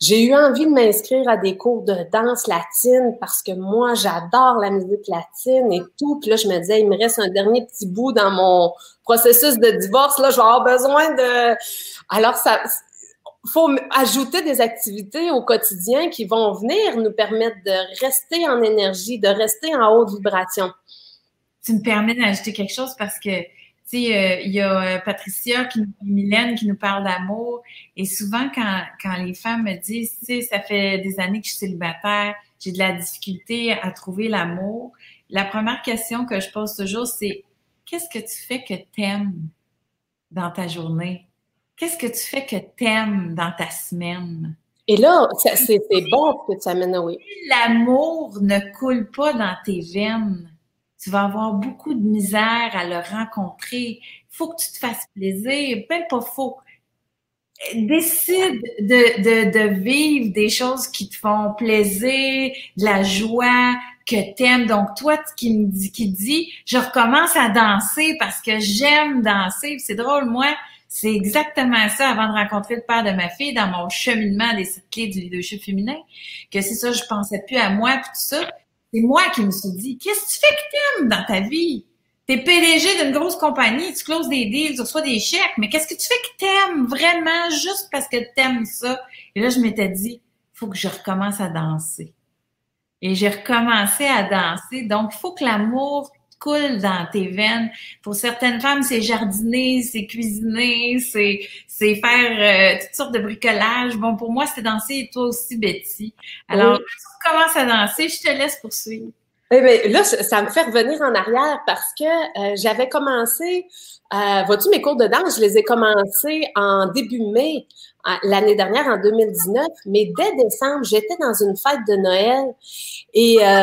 J'ai eu envie de m'inscrire à des cours de danse latine parce que moi, j'adore la musique latine et tout. Puis là, je me disais, il me reste un dernier petit bout dans mon processus de divorce. Là, je vais avoir besoin de... Alors, ça, faut ajouter des activités au quotidien qui vont venir nous permettre de rester en énergie, de rester en haute vibration. Tu me permets d'ajouter quelque chose parce que, tu sais, euh, il y a euh, Patricia, qui, Mylène qui nous parle d'amour. Et souvent, quand, quand les femmes me disent, tu sais, ça fait des années que je suis célibataire, j'ai de la difficulté à trouver l'amour, la première question que je pose toujours, c'est qu'est-ce que tu fais que t'aimes dans ta journée? Qu'est-ce que tu fais que t'aimes dans ta semaine? Et là, c'est bon que tu amènes, oui. L'amour ne coule pas dans tes veines. Tu vas avoir beaucoup de misère à le rencontrer. Il faut que tu te fasses plaisir. Même pas faux. Décide de, de, de vivre des choses qui te font plaisir, de la joie, que t'aimes. Donc, toi, qui me dit, qui dit, je recommence à danser parce que j'aime danser. C'est drôle, moi, c'est exactement ça avant de rencontrer le père de ma fille dans mon cheminement des sept clés du leadership féminin, que c'est ça, je pensais plus à moi puis tout ça. C'est moi qui me suis dit, qu'est-ce que tu fais que t'aimes dans ta vie? T'es PDG d'une grosse compagnie, tu closes des deals, tu reçois des chèques, mais qu'est-ce que tu fais que t'aimes vraiment juste parce que t'aimes ça? Et là, je m'étais dit, faut que je recommence à danser. Et j'ai recommencé à danser. Donc, il faut que l'amour coule dans tes veines. Pour certaines femmes, c'est jardiner, c'est cuisiner, c'est c'est faire euh, toutes sortes de bricolage. Bon, pour moi, c'est danser et toi aussi, Betty. Alors, tu commences à danser, je te laisse poursuivre. Eh bien, là, ça me fait revenir en arrière parce que euh, j'avais commencé, euh, vois-tu, mes cours de danse, je les ai commencés en début mai l'année dernière, en 2019, mais dès décembre, j'étais dans une fête de Noël et euh,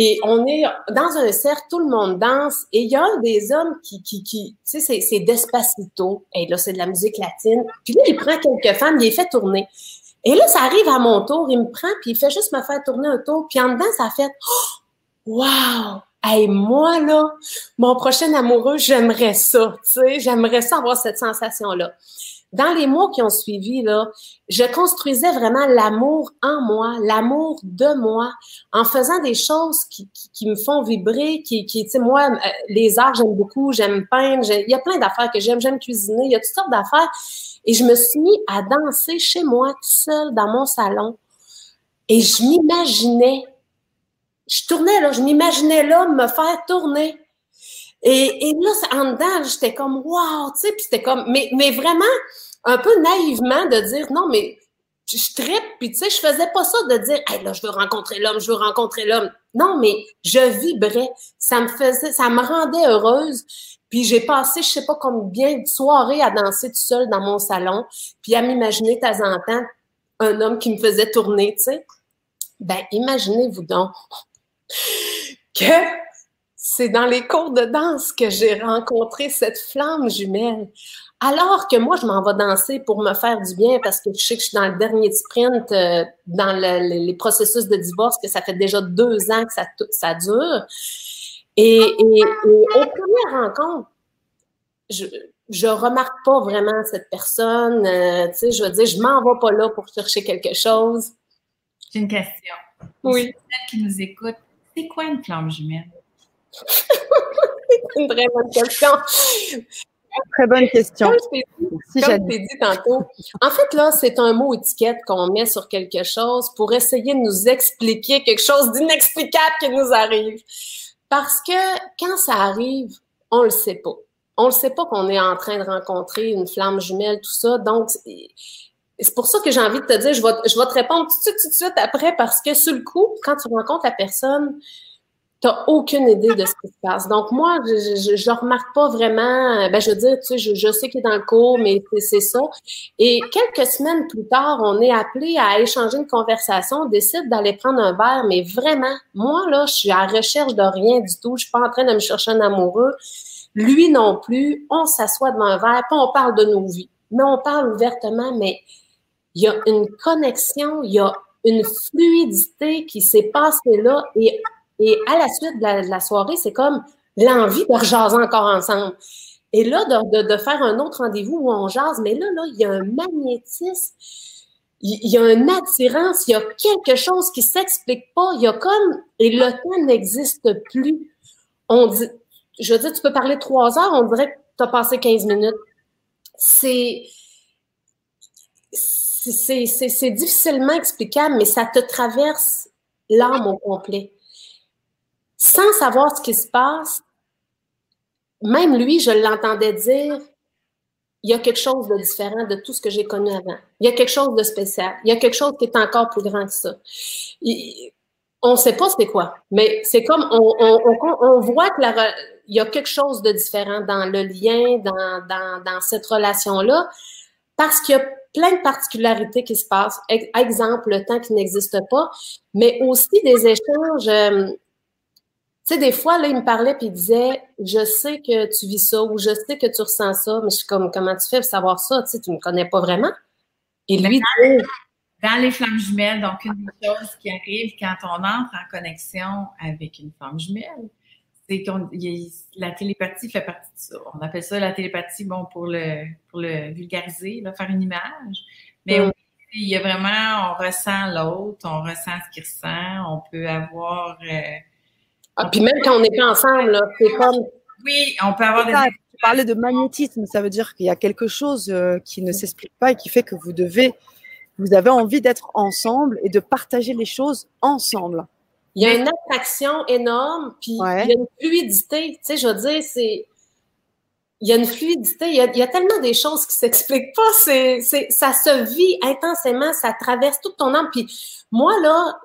et on est dans un cercle, tout le monde danse. Et il y a des hommes qui, tu sais, c'est Despacito. Et là, c'est de la musique latine. Puis là, il prend quelques femmes, il les fait tourner. Et là, ça arrive à mon tour, il me prend, puis il fait juste me faire tourner un tour. Puis en dedans, ça fait oh, Wow! Hey, moi, là, mon prochain amoureux, j'aimerais ça, tu sais, j'aimerais ça avoir cette sensation-là dans les mois qui ont suivi, là, je construisais vraiment l'amour en moi, l'amour de moi, en faisant des choses qui, me font vibrer, qui, qui tu sais, moi, euh, les arts, j'aime beaucoup, j'aime peindre, il y a plein d'affaires que j'aime, j'aime cuisiner, il y a toutes sortes d'affaires. Et je me suis mis à danser chez moi, tout seul, dans mon salon. Et je m'imaginais, je tournais là, je m'imaginais là me faire tourner. Et, et là, en dedans, j'étais comme, wow, tu sais, puis c'était comme, mais, mais vraiment, un peu naïvement de dire, non, mais je trippe, puis tu sais, je faisais pas ça de dire, hey, là, je veux rencontrer l'homme, je veux rencontrer l'homme. Non, mais je vibrais. Ça me faisait, ça me rendait heureuse. Puis j'ai passé, je sais pas combien de soirées à danser tout seul dans mon salon, puis à m'imaginer de temps en temps un homme qui me faisait tourner, tu sais. Ben, imaginez-vous donc que c'est dans les cours de danse que j'ai rencontré cette flamme jumelle. Alors que moi, je m'en vais danser pour me faire du bien parce que je sais que je suis dans le dernier sprint euh, dans les processus de divorce, que ça fait déjà deux ans que ça, ça dure. Et, et, aux premières rencontres, je, je remarque pas vraiment cette personne. Euh, tu sais, je veux dire, je m'en vais pas là pour chercher quelque chose. J'ai une question. Oui. Qui nous écoute, c'est quoi une flamme jumelle? C'est une très bonne question. Très bonne question. Comme je t'ai dit, tantôt, en fait, là, c'est un mot étiquette qu'on met sur quelque chose pour essayer de nous expliquer quelque chose d'inexplicable qui nous arrive. Parce que quand ça arrive, on le sait pas. On le sait pas qu'on est en train de rencontrer une flamme jumelle, tout ça. Donc, c'est pour ça que j'ai envie de te dire, je vais, je vais te répondre tout de suite, tout de suite après, parce que sur le coup, quand tu rencontres la personne, tu n'as aucune idée de ce qui se passe. Donc, moi, je ne remarque pas vraiment, ben, je veux dire, tu sais, je, je sais qu'il est dans le cours, mais c'est ça. Et quelques semaines plus tard, on est appelé à échanger une conversation, on décide d'aller prendre un verre, mais vraiment, moi, là, je suis à recherche de rien du tout. Je suis pas en train de me chercher un amoureux. Lui non plus. On s'assoit devant un verre, puis on parle de nos vies. Mais on parle ouvertement, mais il y a une connexion, il y a une fluidité qui s'est passée là et et à la suite de la, soirée, c'est comme l'envie de rejaser encore ensemble. Et là, de, faire un autre rendez-vous où on jase, mais là, là, il y a un magnétisme, il y a une attirance, il y a quelque chose qui s'explique pas. Il y a comme, et le temps n'existe plus. On dit, je veux dire, tu peux parler trois heures, on dirait que tu as passé 15 minutes. C'est, c'est difficilement explicable, mais ça te traverse l'âme au complet sans savoir ce qui se passe, même lui, je l'entendais dire, il y a quelque chose de différent de tout ce que j'ai connu avant. Il y a quelque chose de spécial. Il y a quelque chose qui est encore plus grand que ça. on ne sait pas c'est quoi, mais c'est comme on, voit que il y a quelque chose de différent dans le lien, dans, dans cette relation-là, parce qu'il y a plein de particularités qui se passent. Exemple, le temps qui n'existe pas, mais aussi des échanges euh, tu sais, des fois, là, il me parlait puis il disait Je sais que tu vis ça ou je sais que tu ressens ça, mais je suis comme Comment tu fais pour savoir ça? Tu sais, tu me connais pas vraiment. Et lui, dans, dans les flammes jumelles, donc une des choses qui arrive quand on entre en connexion avec une femme jumelle, c'est que la télépathie fait partie de ça. On appelle ça la télépathie, bon, pour le, pour le vulgariser, là, faire une image. Mais il y a vraiment, on ressent l'autre, on ressent ce qu'il ressent, on peut avoir. Euh, ah, puis même quand on n'est pas ensemble, c'est comme. Oui, on peut avoir des. Tu parlais de magnétisme, ça veut dire qu'il y a quelque chose euh, qui ne s'explique pas et qui fait que vous devez, vous avez envie d'être ensemble et de partager les choses ensemble. Il y a une attraction énorme, puis il y a une fluidité. Tu sais, je veux dire, c'est. Il y a une fluidité, il y a, tellement des choses qui s'expliquent pas. C'est, ça se vit intensément, ça traverse toute ton âme. Puis moi, là,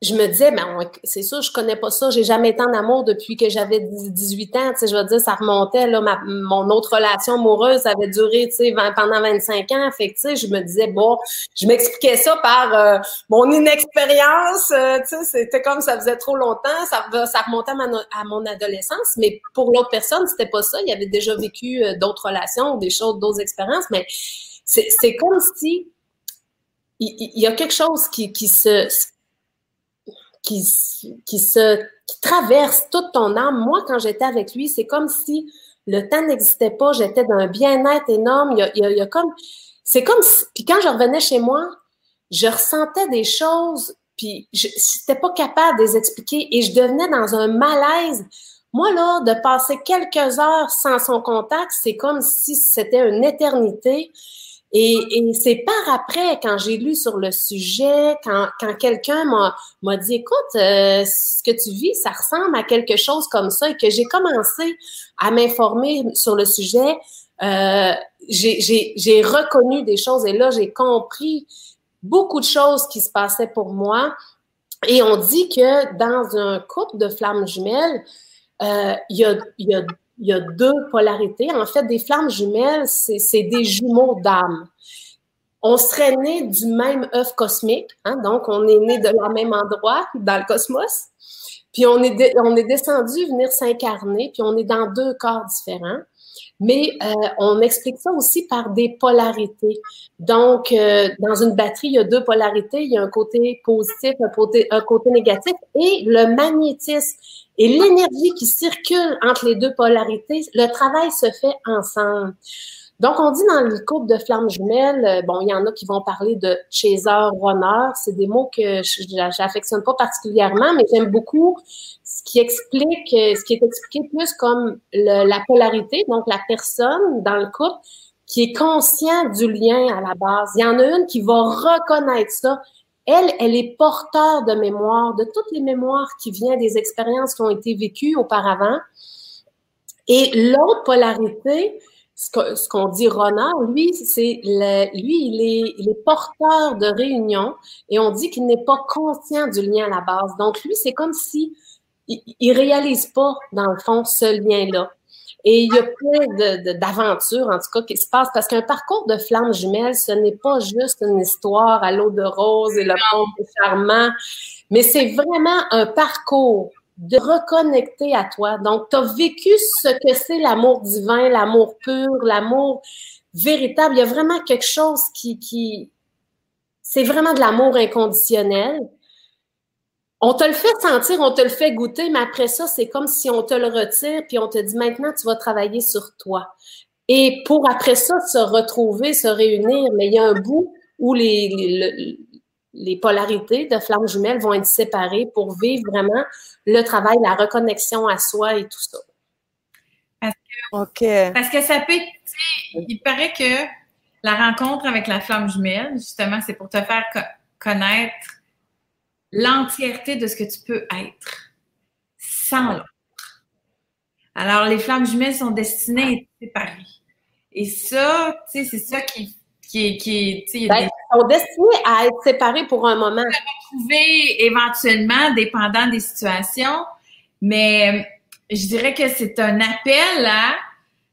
je me disais, ben, c'est sûr, je connais pas ça. J'ai jamais été en amour depuis que j'avais 18 ans. Tu sais, je veux dire, ça remontait, là, ma, mon autre relation amoureuse avait duré, tu sais, pendant 25 ans. Fait que, tu sais, je me disais, bon, je m'expliquais ça par euh, mon inexpérience. Euh, tu sais, c'était comme ça faisait trop longtemps. Ça, ça remontait à, mon adolescence. Mais pour l'autre personne, c'était pas ça. Il avait déjà vécu euh, d'autres relations, des choses, d'autres expériences. Mais c'est comme si il, y a quelque chose qui, qui se qui, qui se traverse toute ton âme. Moi, quand j'étais avec lui, c'est comme si le temps n'existait pas. J'étais d'un bien-être énorme. Comme, c'est comme si, puis quand je revenais chez moi, je ressentais des choses, puis je n'étais pas capable de les expliquer et je devenais dans un malaise. Moi, là, de passer quelques heures sans son contact, c'est comme si c'était une éternité. Et, c'est par après, quand j'ai lu sur le sujet, quand, quand quelqu'un m'a dit, écoute, euh, ce que tu vis, ça ressemble à quelque chose comme ça, et que j'ai commencé à m'informer sur le sujet, euh, j'ai reconnu des choses, et là, j'ai compris beaucoup de choses qui se passaient pour moi. Et on dit que dans un couple de flammes jumelles, euh, il y, a, y a il y a deux polarités. En fait, des flammes jumelles, c'est des jumeaux d'âme. On serait né du même œuf cosmique, hein, donc on est né de la même endroit dans le cosmos. Puis on est, on est descendu venir s'incarner, puis on est dans deux corps différents. Mais euh, on explique ça aussi par des polarités. Donc, euh, dans une batterie, il y a deux polarités. Il y a un côté positif, un côté, un côté négatif. Et le magnétisme et l'énergie qui circule entre les deux polarités, le travail se fait ensemble. Donc, on dit dans le couple de flammes jumelles, euh, bon, il y en a qui vont parler de chaser, runner. C'est des mots que j'affectionne pas particulièrement, mais j'aime beaucoup ce qui explique, euh, ce qui est expliqué plus comme la polarité, donc la personne dans le couple qui est conscient du lien à la base. Il y en a une qui va reconnaître ça. Elle, elle est porteur de mémoire, de toutes les mémoires qui viennent des expériences qui ont été vécues auparavant. Et l'autre polarité, ce qu'on dit runner, lui, c'est lui, il est, porteur de réunion et on dit qu'il n'est pas conscient du lien à la base. Donc, lui, c'est comme si il, il réalise pas, dans le fond, ce lien-là. Et il y a plein d'aventures, en tout cas, qui se passent parce qu'un parcours de flammes jumelles, ce n'est pas juste une histoire à l'eau de rose et le pont charmant, mais c'est vraiment un parcours de reconnecter à toi. Donc, tu as vécu ce que c'est l'amour divin, l'amour pur, l'amour véritable. Il y a vraiment quelque chose qui, qui c'est vraiment de l'amour inconditionnel. On te le fait sentir, on te le fait goûter, mais après ça, c'est comme si on te le retire, puis on te dit maintenant, tu vas travailler sur toi. Et pour après ça, se retrouver, se réunir, mais il y a un bout où les, les polarités de flammes jumelles vont être séparées pour vivre vraiment le travail, la reconnexion à soi et tout ça. Parce que, parce que ça peut, il paraît que la rencontre avec la flamme jumelle, justement, c'est pour te faire connaître l'entièreté de ce que tu peux être sans l'autre. Alors, les flammes jumelles sont destinées à être séparées. Et ça, tu sais, c'est ça qui qui qui ben, sont destinés à être séparés pour un moment. Retrouver éventuellement, dépendant des situations, mais je dirais que c'est un appel à,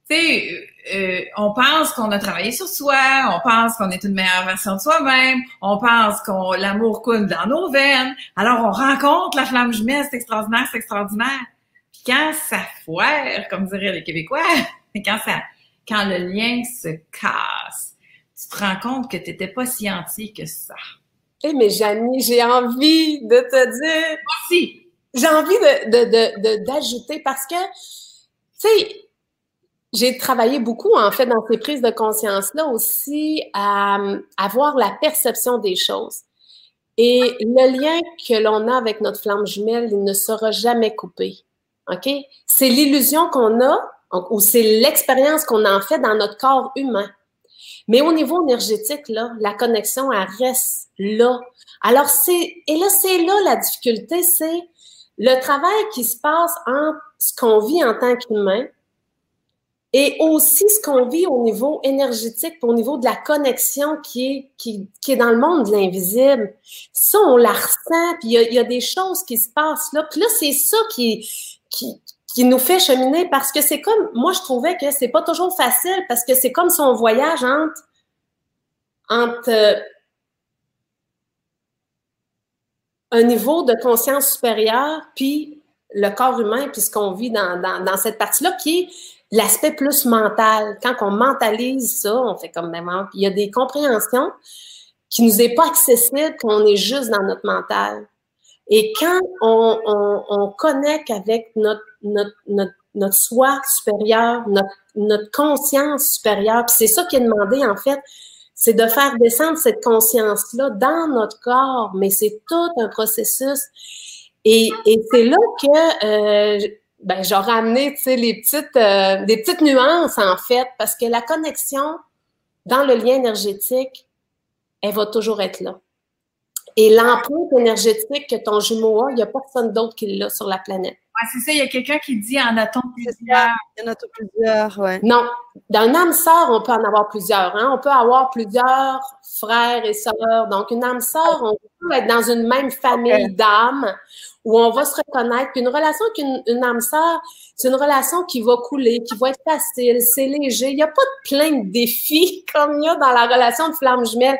tu sais, euh, on pense qu'on a travaillé sur soi, on pense qu'on est une meilleure version de soi-même, on pense qu'on l'amour coule dans nos veines, alors on rencontre la flamme jumelle, c'est extraordinaire, c'est extraordinaire. Puis quand ça foire, comme diraient les Québécois, quand ça, quand le lien se casse, tu te rends compte que tu n'étais pas si entier que ça. Eh, mais Janie, j'ai envie de te dire. Moi J'ai envie de, d'ajouter parce que, tu sais, j'ai travaillé beaucoup, en fait, dans ces prises de conscience-là aussi, à, avoir la perception des choses. Et le lien que l'on a avec notre flamme jumelle, il ne sera jamais coupé. OK? C'est l'illusion qu'on a, ou c'est l'expérience qu'on en fait dans notre corps humain. Mais au niveau énergétique, là, la connexion, elle reste là. Alors, c'est, et là, c'est là la difficulté, c'est le travail qui se passe entre ce qu'on vit en tant qu'humain et aussi ce qu'on vit au niveau énergétique, au niveau de la connexion qui est, qui, est dans le monde de l'invisible. Ça, on la ressent, puis il y a, y a, des choses qui se passent là. Puis là, c'est ça qui, qui, qui nous fait cheminer parce que c'est comme, moi je trouvais que c'est pas toujours facile parce que c'est comme si on voyage entre, entre euh, un niveau de conscience supérieure puis le corps humain puis ce qu'on vit dans, dans, dans cette partie-là qui est l'aspect plus mental. Quand on mentalise ça, on fait comme même, il y a des compréhensions qui nous est pas accessibles quand on est juste dans notre mental. Et quand on, on, on connecte avec notre, notre, notre, notre soi supérieur, notre, notre conscience supérieure, c'est ça qui est demandé en fait, c'est de faire descendre cette conscience-là dans notre corps, mais c'est tout un processus. Et, et c'est là que euh, ben, j'aurais amené les petites, euh, des petites nuances en fait, parce que la connexion dans le lien énergétique, elle va toujours être là. Et l'empreinte énergétique que ton jumeau a, il n'y a personne d'autre qui l'a sur la planète. Ouais, c'est ça, il y a quelqu'un qui dit en a-t-on plusieurs? Il y en a plusieurs, ouais. Non. Dans une âme sœur, on peut en avoir plusieurs. Hein? On peut avoir plusieurs frères et sœurs. Donc, une âme sœur, on peut être dans une même famille d'âmes où on va se reconnaître. Puis une relation avec une, âme sœur, c'est une relation qui va couler, qui va être facile, c'est léger. Il n'y a pas de plein de défis comme il y a dans la relation de flamme jumelle.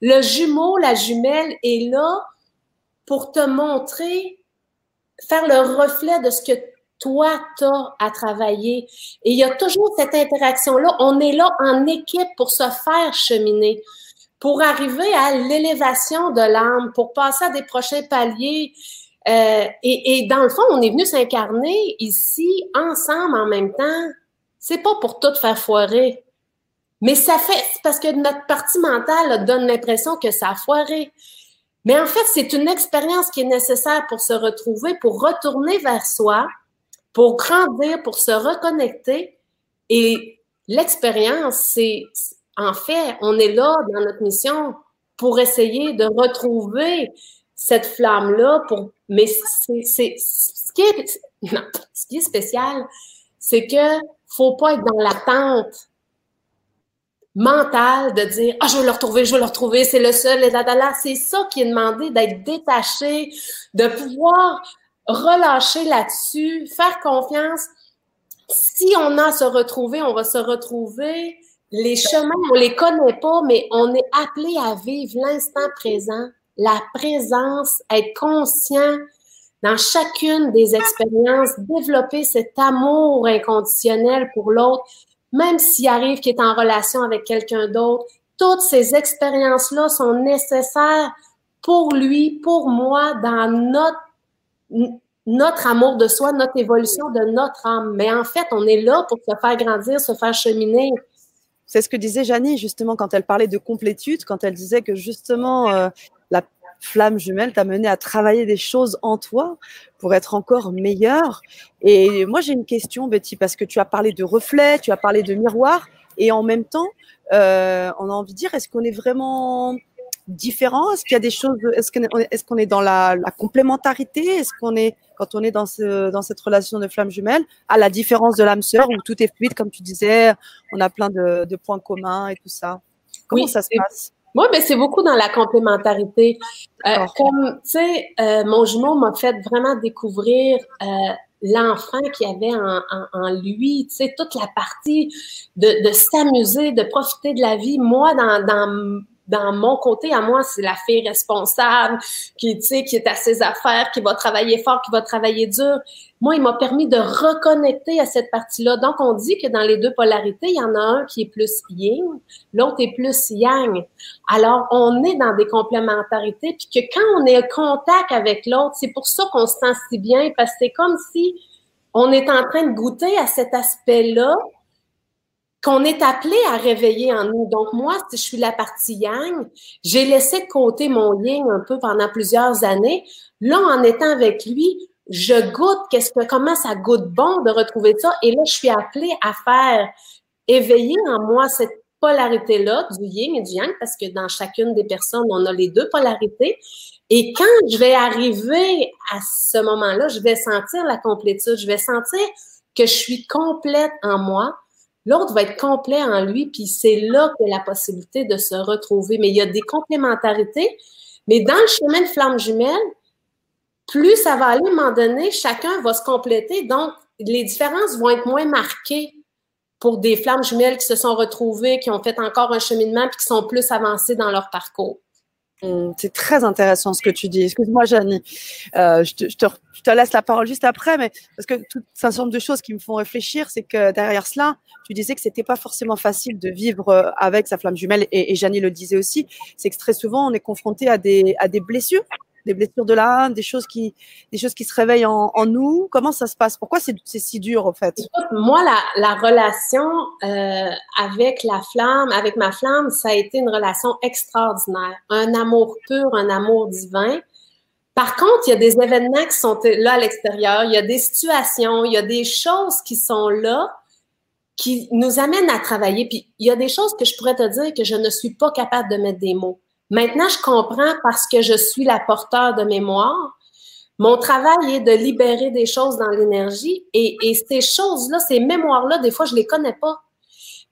Le jumeau, la jumelle est là pour te montrer, faire le reflet de ce que toi, tu as à travailler. Et il y a toujours cette interaction-là. On est là en équipe pour se faire cheminer, pour arriver à l'élévation de l'âme, pour passer à des prochains paliers. Euh, et, et, dans le fond, on est venu s'incarner ici, ensemble, en même temps. C'est pas pour tout faire foirer. Mais ça fait, parce que notre partie mentale donne l'impression que ça a foiré. Mais en fait, c'est une expérience qui est nécessaire pour se retrouver, pour retourner vers soi, pour grandir, pour se reconnecter. Et l'expérience, c'est, en fait, on est là dans notre mission pour essayer de retrouver cette flamme-là. Pour, mais c'est, ce qui est, non, ce qui est spécial, c'est que faut pas être dans l'attente mentale de dire ah je veux le retrouver, je veux le retrouver, c'est le seul et là, c'est ça qui est demandé d'être détaché, de pouvoir relâcher là-dessus, faire confiance. Si on a à se retrouver, on va se retrouver. Les chemins, on les connaît pas, mais on est appelé à vivre l'instant présent, la présence, être conscient dans chacune des expériences, développer cet amour inconditionnel pour l'autre, même s'il arrive qu'il est en relation avec quelqu'un d'autre, toutes ces expériences-là sont nécessaires pour lui, pour moi, dans notre, amour de soi, notre évolution de notre âme. Mais en fait, on est là pour se faire grandir, se faire cheminer. C'est ce que disait Janie, justement, quand elle parlait de complétude, quand elle disait que justement, euh, flamme jumelle t'a mené à travailler des choses en toi pour être encore meilleur. Et moi, j'ai une question, Betty, parce que tu as parlé de reflets, tu as parlé de miroir, et en même temps, euh, on a envie de dire, est-ce qu'on est vraiment différent? Est-ce qu'il y a des choses Est-ce qu'on est, est, qu'on est dans la, la complémentarité? Est-ce qu'on est quand on est dans, ce, dans cette relation de flamme jumelle, à la différence de l'âme sœur où tout est fluide, comme tu disais, on a plein de, de points communs et tout ça? Comment ça se passe? Moi, ben, c'est beaucoup dans la complémentarité. Euh, comme, tu sais, euh, mon jumeau m'a fait vraiment découvrir euh, l'enfant qui avait en, en, lui, tu sais, toute la partie de, de s'amuser, de profiter de la vie. Moi, dans, dans dans mon côté, à moi, c'est la fille responsable, qui, tu sais, qui est à ses affaires, qui va travailler fort, qui va travailler dur. Moi, il m'a permis de reconnecter à cette partie-là. Donc, on dit que dans les deux polarités, il y en a un qui est plus yin, l'autre est plus yang. Alors, on est dans des complémentarités, puis que quand on est en contact avec l'autre, c'est pour ça qu'on se sent si bien, parce que c'est comme si on est en train de goûter à cet aspect-là, qu'on est appelé à réveiller en nous. Donc, moi, si je suis la partie yang, j'ai laissé de côté mon yin un peu pendant plusieurs années. Là, en étant avec lui, je goûte qu'est-ce que, comment ça goûte bon de retrouver ça. Et là, je suis appelée à faire éveiller en moi cette polarité-là du yin et du yang, parce que dans chacune des personnes, on a les deux polarités. Et quand je vais arriver à ce moment-là, je vais sentir la complétude, je vais sentir que je suis complète en moi, L'autre va être complet en lui, puis c'est là que la possibilité de se retrouver. Mais il y a des complémentarités. Mais dans le chemin de flamme jumelle, plus ça va aller, à un moment donné, chacun va se compléter. Donc, les différences vont être moins marquées pour des flammes jumelles qui se sont retrouvées, qui ont fait encore un cheminement, puis qui sont plus avancées dans leur parcours. Mmh, c'est très intéressant ce que tu dis. Excuse-moi, Janie. Euh, je, te, laisse la parole juste après, mais parce que tout un nombre de choses qui me font réfléchir, c'est que derrière cela, tu disais que c'était pas forcément facile de vivre euh, avec sa flamme jumelle, et, et Janie le disait aussi, c'est que très souvent on est confronté à des blessures des blessures de l'âme, des choses qui, des choses qui se réveillent en, nous. Comment ça se passe? Pourquoi c'est si dur en fait? Moi, la, la relation euh, avec la flamme, avec ma flamme, ça a été une relation extraordinaire, un amour pur, un amour divin. Par contre, il y a des événements qui sont là à l'extérieur, il y a des situations, il y a des choses qui sont là qui nous amènent à travailler. Puis il y a des choses que je pourrais te dire que je ne suis pas capable de mettre des mots. Maintenant, je comprends parce que je suis la porteur de mémoire. Mon travail est de libérer des choses dans l'énergie et, et, ces choses-là, ces mémoires-là, des fois, je les connais pas.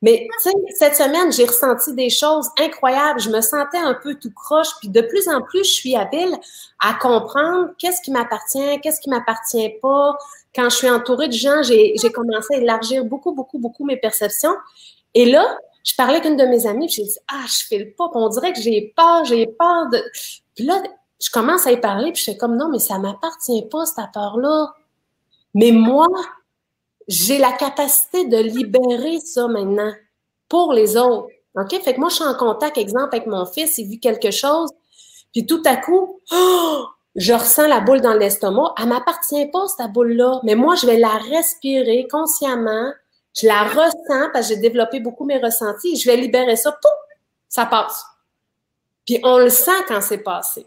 Mais cette semaine, j'ai ressenti des choses incroyables. Je me sentais un peu tout croche, puis de plus en plus, je suis habile à comprendre qu'est-ce qui m'appartient, qu'est-ce qui m'appartient pas. Quand je suis entourée de gens, j'ai commencé à élargir beaucoup, beaucoup, beaucoup mes perceptions. Et là, je parlais avec une de mes amies, puis j'ai dit Ah, je fais le pas, on dirait que j'ai peur, j'ai peur de. Puis là, je commence à y parler, puis je fais comme non, mais ça m'appartient pas, cette peur-là. Mais moi, j'ai la capacité de libérer ça maintenant pour les autres. OK? Fait que moi, je suis en contact, exemple, avec mon fils, il vit quelque chose, puis tout à coup, oh, je ressens la boule dans l'estomac. Elle m'appartient pas, cette boule-là, mais moi, je vais la respirer consciemment Je la ressens parce que j'ai développé beaucoup mes ressentis. Je vais libérer ça, pouf, ça passe. Puis on le sent quand c'est passé.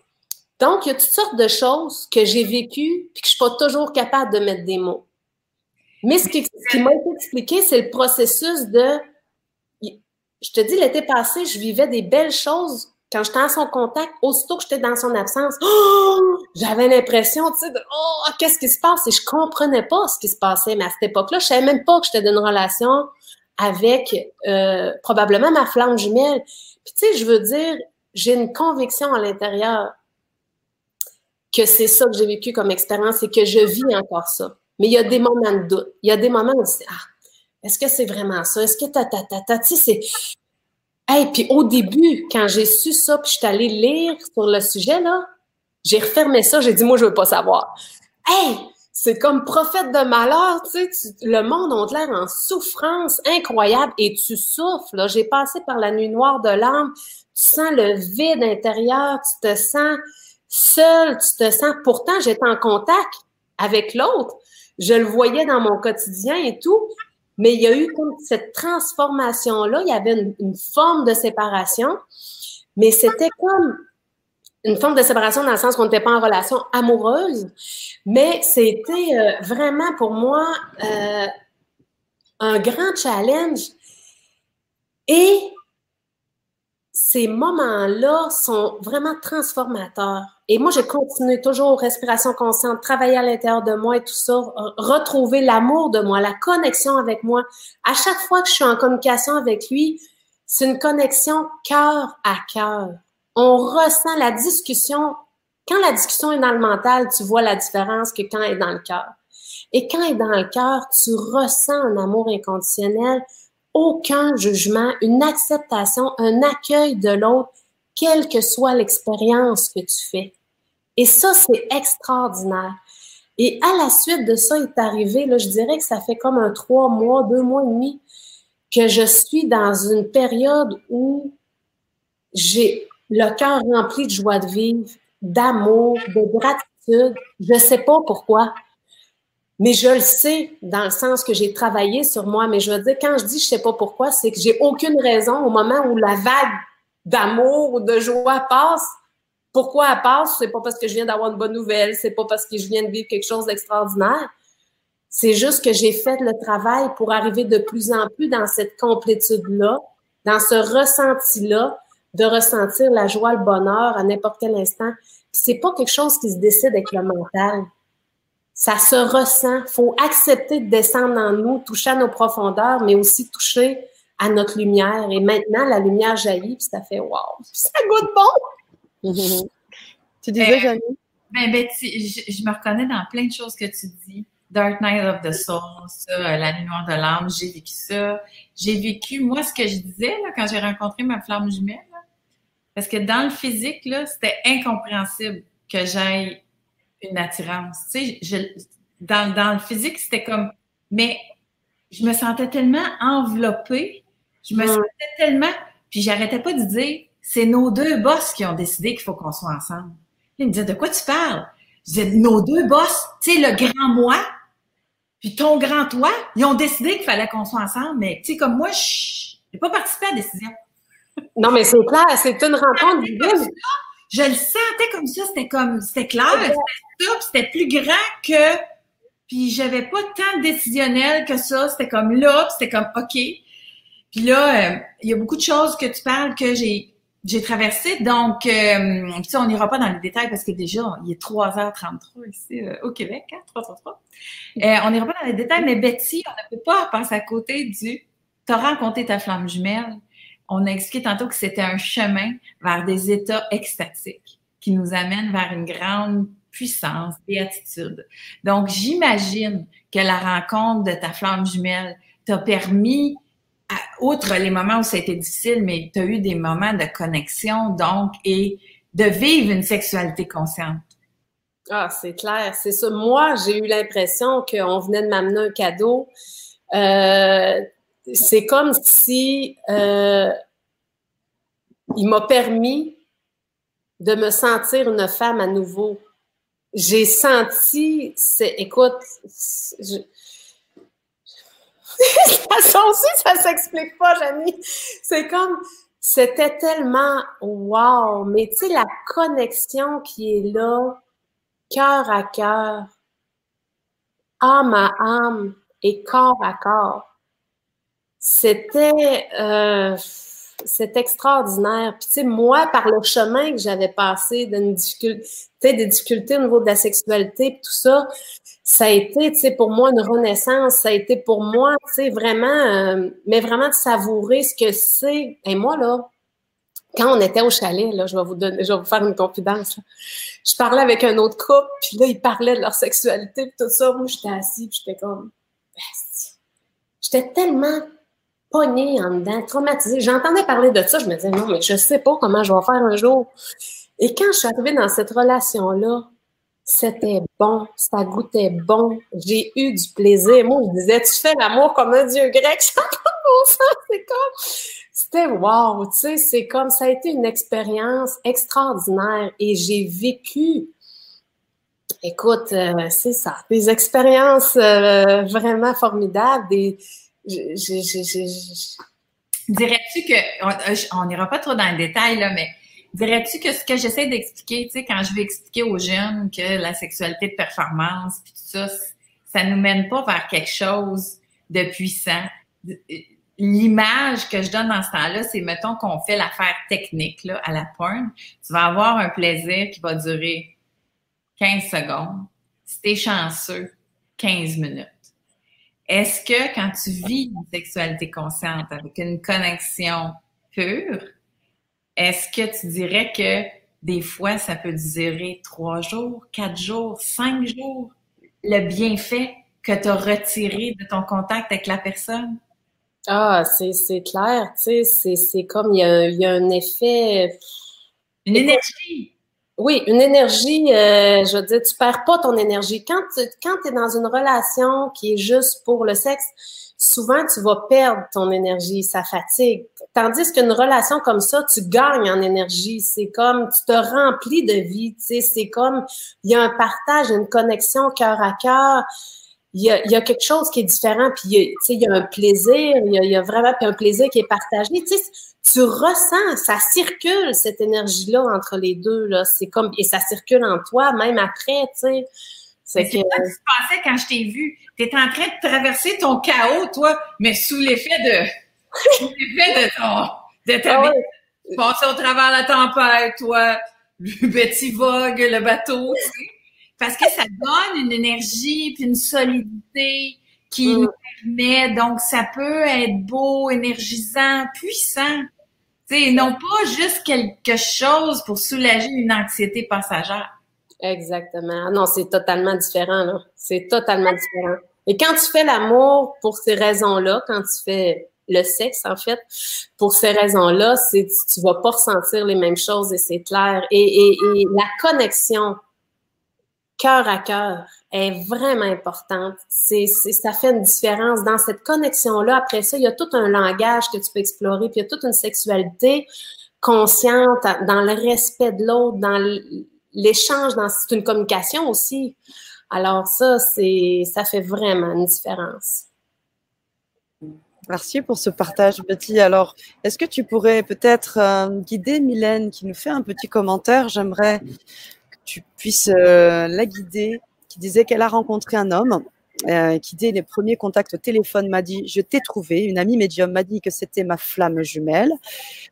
Donc, il y a toutes sortes de choses que j'ai vécues puis que je suis pas toujours capable de mettre des mots. Mais ce qui, ce qui m'a été expliqué, c'est le processus de. Je te dis, l'été passé, je vivais des belles choses quand j'étais en son contact, aussitôt que j'étais dans son absence, oh, j'avais l'impression, tu sais, oh, qu'est-ce qui se passe? Et je comprenais pas ce qui se passait. Mais à cette époque-là, je savais même pas que j'étais dans une relation avec euh, probablement ma flamme jumelle. Puis tu sais, je veux dire, j'ai une conviction à l'intérieur que c'est ça que j'ai vécu comme expérience et que je vis encore ça. Mais il y a des moments de doute. Il y a des moments où dis, ah, est-ce que c'est vraiment ça? Est-ce que ta, ta, ta, ta, tu sais, c'est Hey, puis au début, quand j'ai su ça, puis je suis allée lire sur le sujet, là, j'ai refermé ça, j'ai dit, moi, je veux pas savoir. Hey, c'est comme prophète de malheur, tu sais, le monde a l'air en souffrance incroyable et tu souffres, là. J'ai passé par la nuit noire de l'âme, tu sens le vide intérieur, tu te sens seul, tu te sens, pourtant, j'étais en contact avec l'autre, je le voyais dans mon quotidien et tout, mais il y a eu cette transformation-là, il y avait une, forme de séparation, mais c'était comme une forme de séparation dans le sens qu'on n'était pas en relation amoureuse, mais c'était euh, vraiment pour moi euh, un grand challenge. Et ces moments-là sont vraiment transformateurs. Et moi, j'ai continué toujours respiration consciente, travailler à l'intérieur de moi et tout ça, retrouver l'amour de moi, la connexion avec moi. À chaque fois que je suis en communication avec lui, c'est une connexion cœur à cœur. On ressent la discussion. Quand la discussion est dans le mental, tu vois la différence que quand elle est dans le cœur. Et quand elle est dans le cœur, tu ressens un amour inconditionnel, aucun jugement, une acceptation, un accueil de l'autre, quelle que soit l'expérience que tu fais. Et ça, c'est extraordinaire. Et à la suite de ça est arrivé, là, je dirais que ça fait comme un trois mois, deux mois et demi que je suis dans une période où j'ai le cœur rempli de joie de vivre, d'amour, de gratitude. Je ne sais pas pourquoi, mais je le sais dans le sens que j'ai travaillé sur moi. Mais je veux dire, quand je dis je sais pas pourquoi, c'est que j'ai aucune raison au moment où la vague d'amour ou de joie passe, pourquoi elle passe? C'est pas parce que je viens d'avoir une bonne nouvelle, c'est pas parce que je viens de vivre quelque chose d'extraordinaire. C'est juste que j'ai fait le travail pour arriver de plus en plus dans cette complétude-là, dans ce ressenti-là, de ressentir la joie, le bonheur à n'importe quel instant. C'est pas quelque chose qui se décide avec le mental. Ça se ressent. Faut accepter de descendre en nous, toucher à nos profondeurs, mais aussi toucher à notre lumière. Et maintenant, la lumière jaillit, puis ça fait wow, ça goûte bon! tu disais, euh, Ben, Betty, je, me reconnais dans plein de choses que tu dis. Dark Night of the Soul, ça, euh, La Nuit Noire de l'âme, j'ai vécu ça. J'ai vécu, moi, ce que je disais là, quand j'ai rencontré ma flamme jumelle, parce que dans le physique, là, c'était incompréhensible que j'aille une attirance. Tu sais, dans, dans le physique, c'était comme, mais je me sentais tellement enveloppée, je me sentais tellement, puis j'arrêtais pas de dire, c'est nos deux boss qui ont décidé qu'il faut qu'on soit ensemble. il me disait, de quoi tu parles? Je disais, nos deux boss, tu sais, le grand moi, puis ton grand toi, ils ont décidé qu'il fallait qu'on soit ensemble, mais tu sais, comme moi, je n'ai pas participé à la décision. Non, mais c'est clair, c'est une rencontre. Je le sentais comme ça, c'était comme, c'était clair, c'était c'était plus grand que, puis j'avais pas tant de décisionnel que ça, c'était comme là, c'était comme OK. Puis là, euh, il y a beaucoup de choses que tu parles que j'ai j'ai traversé. Donc, euh, on n'ira pas dans les détails parce que déjà, il est 3h33 ici euh, au Québec, hein, 333. Euh, on n'ira pas dans les détails, mais Betty, on ne peut pas passer à côté du « t'as rencontré ta flamme jumelle ». On a expliqué tantôt que c'était un chemin vers des états extatiques qui nous amènent vers une grande puissance, béatitude. Donc, j'imagine que la rencontre de ta flamme jumelle t'a permis outre les moments où ça a été difficile, mais tu as eu des moments de connexion, donc, et de vivre une sexualité consciente. Ah, c'est clair, c'est ça. Moi, j'ai eu l'impression qu'on venait de m'amener un cadeau. Euh, c'est comme si euh, il m'a permis de me sentir une femme à nouveau. J'ai senti, écoute, je, ça aussi, ça s'explique pas, Janie. C'est comme, c'était tellement wow, mais tu sais, la connexion qui est là, cœur à cœur, âme à âme et corps à corps, c'était euh, extraordinaire. Puis, tu sais, moi, par le chemin que j'avais passé d'une difficulté, des difficultés au niveau de la sexualité, tout ça, ça a été, tu sais, pour moi, une renaissance. Ça a été pour moi, tu sais, vraiment, euh, mais vraiment de savourer ce que c'est. Et moi, là, quand on était au chalet, là, je vais vous donner, je vais vous faire une confidence. Je parlais avec un autre couple, puis là, ils parlaient de leur sexualité, puis tout ça. Moi, j'étais assise, puis j'étais comme, j'étais tellement pognée en dedans, traumatisée. J'entendais parler de ça, je me disais, non, mais je sais pas comment je vais faire un jour. Et quand je suis arrivée dans cette relation-là, c'était bon, ça goûtait bon, j'ai eu du plaisir. Moi, je disais, tu fais l'amour comme un dieu grec, c'est comme, c'était wow, tu sais, c'est comme, ça a été une expérience extraordinaire et j'ai vécu, écoute, euh, c'est ça, des expériences euh, vraiment formidables, des, Dirais-tu que, on n'ira pas trop dans le détail, là, mais dirais-tu que ce que j'essaie d'expliquer, tu sais, quand je vais expliquer aux jeunes que la sexualité de performance, tout ça, ça nous mène pas vers quelque chose de puissant. L'image que je donne dans ce temps-là, c'est, mettons qu'on fait l'affaire technique, là, à la pointe. Tu vas avoir un plaisir qui va durer 15 secondes. Si t'es chanceux, 15 minutes. Est-ce que quand tu vis une sexualité consciente avec une connexion pure, est-ce que tu dirais que des fois, ça peut durer trois jours, quatre jours, cinq jours, le bienfait que tu as retiré de ton contact avec la personne? Ah, c'est clair, tu sais, c'est comme il y a, y a, un effet. Une énergie. Oui, une énergie, euh, je veux dire, tu perds pas ton énergie. Quand tu quand es dans une relation qui est juste pour le sexe, souvent tu vas perdre ton énergie, ça fatigue. Tandis qu'une relation comme ça, tu gagnes en énergie. C'est comme tu te remplis de vie. Tu sais, c'est comme il y a un partage, une connexion cœur à cœur. Il y, a, quelque chose qui est différent, puis il y a, tu sais, il y a un plaisir, il y a, vraiment un plaisir qui est partagé. Tu ressens, ça circule cette énergie-là entre les deux. Là. C'est comme et ça circule en toi, même après, tu sais. C'est que... tu pensais quand je t'ai vu? Tu étais en train de traverser ton chaos, toi, mais sous l'effet de sous l'effet de ton de ta ah. Passer au travers la tempête, toi, Betty Vogue, le bateau, tu sais. Parce que ça donne une énergie puis une solidité qui mm. nous permet, donc ça peut être beau, énergisant, puissant. Sais, non pas juste quelque chose pour soulager une anxiété passagère. Exactement. Ah non, c'est totalement différent. C'est totalement différent. Et quand tu fais l'amour pour ces raisons-là, quand tu fais le sexe, en fait, pour ces raisons-là, c'est tu vas pas ressentir les mêmes choses et c'est clair. Et la connexion cœur à cœur est vraiment importante. C'est, ça fait une différence dans cette connexion-là. Après ça, il y a tout un langage que tu peux explorer, puis il y a toute une sexualité consciente dans le respect de l'autre, dans l'échange, dans c'est une communication aussi. Alors ça, c'est ça fait vraiment une différence. Merci pour ce partage, Betty. Alors, est-ce que tu pourrais peut-être euh, guider Mylène qui nous fait un petit commentaire? J'aimerais tu puisses euh, la guider, qui disait qu'elle a rencontré un homme euh, qui, dès les premiers contacts au téléphone, m'a dit Je t'ai trouvé. Une amie médium m'a dit que c'était ma flamme jumelle.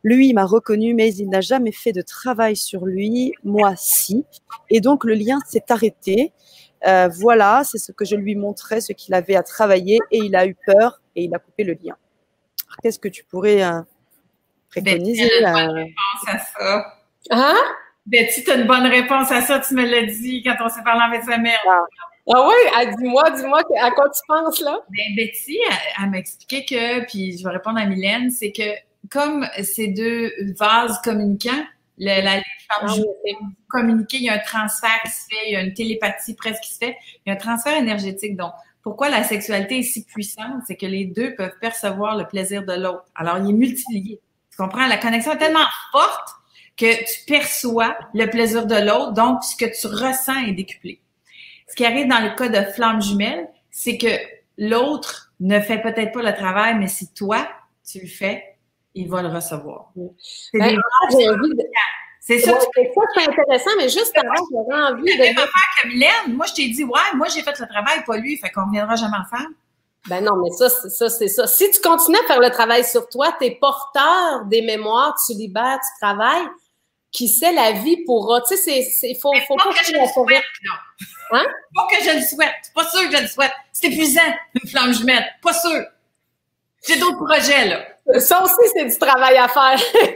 Lui, il m'a reconnu, mais il n'a jamais fait de travail sur lui. Moi, si. Et donc, le lien s'est arrêté. Euh, voilà, c'est ce que je lui montrais, ce qu'il avait à travailler, et il a eu peur et il a coupé le lien. Qu'est-ce que tu pourrais préconiser à ça. Hein? Betty, tu as une bonne réponse à ça, tu me l'as dit quand on s'est parlé avec sa mère. Ah, ah oui, dis-moi, dis-moi à quoi tu penses là? Ben, Betty, elle, m'a expliqué que, puis je vais répondre à Mylène, c'est que comme ces deux vases communicants, le, la femme ah, communiquer, il y a un transfert qui se fait, il y a une télépathie presque qui se fait, il y a un transfert énergétique. Donc, pourquoi la sexualité est si puissante? C'est que les deux peuvent percevoir le plaisir de l'autre. Alors, il est multilié. Tu comprends? La connexion est tellement forte que tu perçois le plaisir de l'autre, donc ce que tu ressens est décuplé. Ce qui arrive dans le cas de flamme jumelle, c'est que l'autre ne fait peut-être pas le travail, mais si toi, tu le fais, il va le recevoir. C'est ben, C'est ça. c'est intéressant, mais juste avant, j'aurais envie de. faire que Mylène, moi, je t'ai dit, ouais, moi, j'ai fait le travail, pas lui, fait qu'on ne viendra jamais en faire. Ben non, mais ça, ça, c'est ça. Si tu continues à faire le travail sur toi, tu es porteur des mémoires, tu libères, tu travailles, qui sait la vie pourra. Tu sais, c'est, faut, faut pas, que, je le souhaite, Hein? Pas que je le souhaite. Pas sûr que je le souhaite. C'est épuisant, une flamme jumelle. Pas sûr. J'ai d'autres projets, là. Ça aussi, c'est du travail à faire.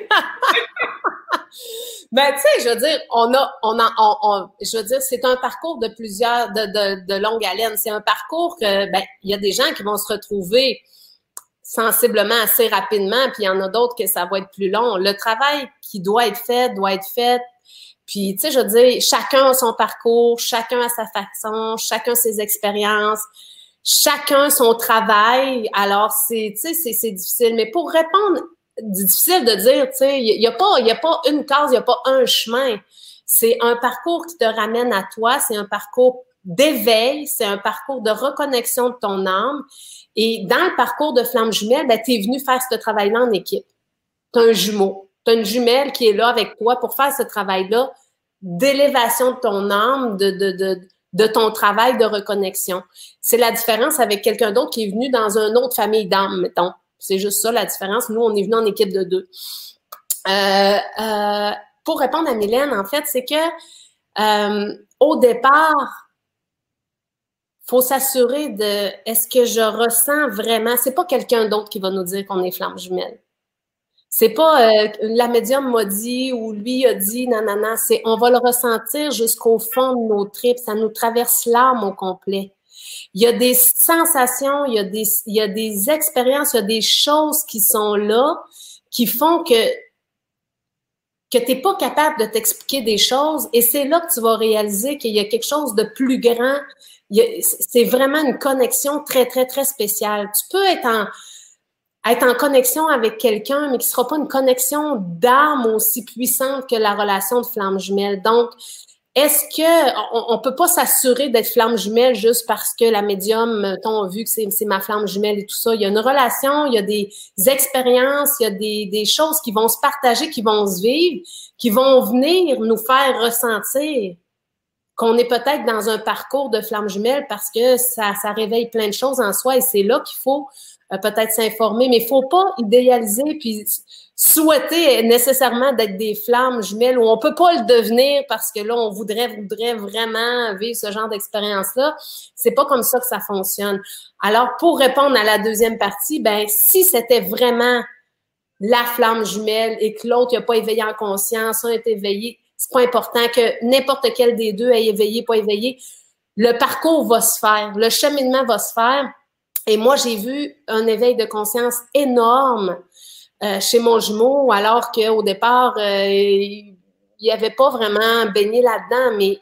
ben, tu sais, je veux dire, on a, on a, on, je veux dire, c'est un parcours de plusieurs, de, de, de longue haleine. C'est un parcours que, ben, il y a des gens qui vont se retrouver sensiblement assez rapidement, puis il y en a d'autres que ça va être plus long. Le travail qui doit être fait doit être fait. Puis, tu sais, je veux dire, chacun a son parcours, chacun a sa façon, chacun ses expériences chacun son travail. Alors, c'est, tu sais, c'est difficile. Mais pour répondre, difficile de dire, tu sais, il n'y a, pas, a pas une case, il n'y a pas un chemin. C'est un parcours qui te ramène à toi, c'est un parcours d'éveil, c'est un parcours de reconnexion de ton âme. Et dans le parcours de Flamme Jumelle, ben, tu es venu faire ce travail-là en équipe. Tu un jumeau, tu as une jumelle qui est là avec toi pour faire ce travail-là d'élévation de ton âme, de, de, de, de ton travail de reconnexion. C'est la différence avec quelqu'un d'autre qui est venu dans une autre famille d'âmes, mettons. C'est juste ça la différence. Nous, on est venu en équipe de deux. Euh, euh, pour répondre à Mylène, en fait, c'est que euh, au départ, faut s'assurer de est-ce que je ressens vraiment. C'est pas quelqu'un d'autre qui va nous dire qu'on est flamme jumelle. C'est pas euh, la médium m'a dit ou lui a dit nanana, c'est on va le ressentir jusqu'au fond de nos tripes, ça nous traverse l'âme au complet. Il y a des sensations, il y a des, il y a des expériences, il y a des choses qui sont là qui font que que tu n'es pas capable de t'expliquer des choses et c'est là que tu vas réaliser qu'il y a quelque chose de plus grand. C'est vraiment une connexion très, très, très spéciale. Tu peux être en, connexion avec quelqu'un, mais qui sera pas une connexion d'âme aussi puissante que la relation de flamme jumelle. Donc, est-ce que on, peut pas s'assurer d'être flamme jumelle juste parce que la médium, on a vu que c'est ma flamme jumelle et tout ça? Il y a une relation, il y a des expériences, il y a des, des choses qui vont se partager, qui vont se vivre, qui vont venir nous faire ressentir qu'on est peut-être dans un parcours de flamme jumelle parce que ça, ça réveille plein de choses en soi et c'est là qu'il faut euh, peut-être s'informer, mais il faut pas idéaliser puis souhaiter nécessairement d'être des flammes jumelles où on peut pas le devenir parce que là, on voudrait, voudrait vraiment vivre ce genre d'expérience-là. C'est pas comme ça que ça fonctionne. Alors, pour répondre à la deuxième partie, ben, si c'était vraiment la flamme jumelle et que l'autre n'a pas éveillé en conscience, un est éveillé, c'est pas important que n'importe quel des deux ait éveillé, pas éveillé. Le parcours va se faire, le cheminement va se faire et moi, j'ai vu un éveil de conscience énorme euh, chez mon jumeau, alors qu'au départ, euh, il n'y avait pas vraiment baigné là-dedans, mais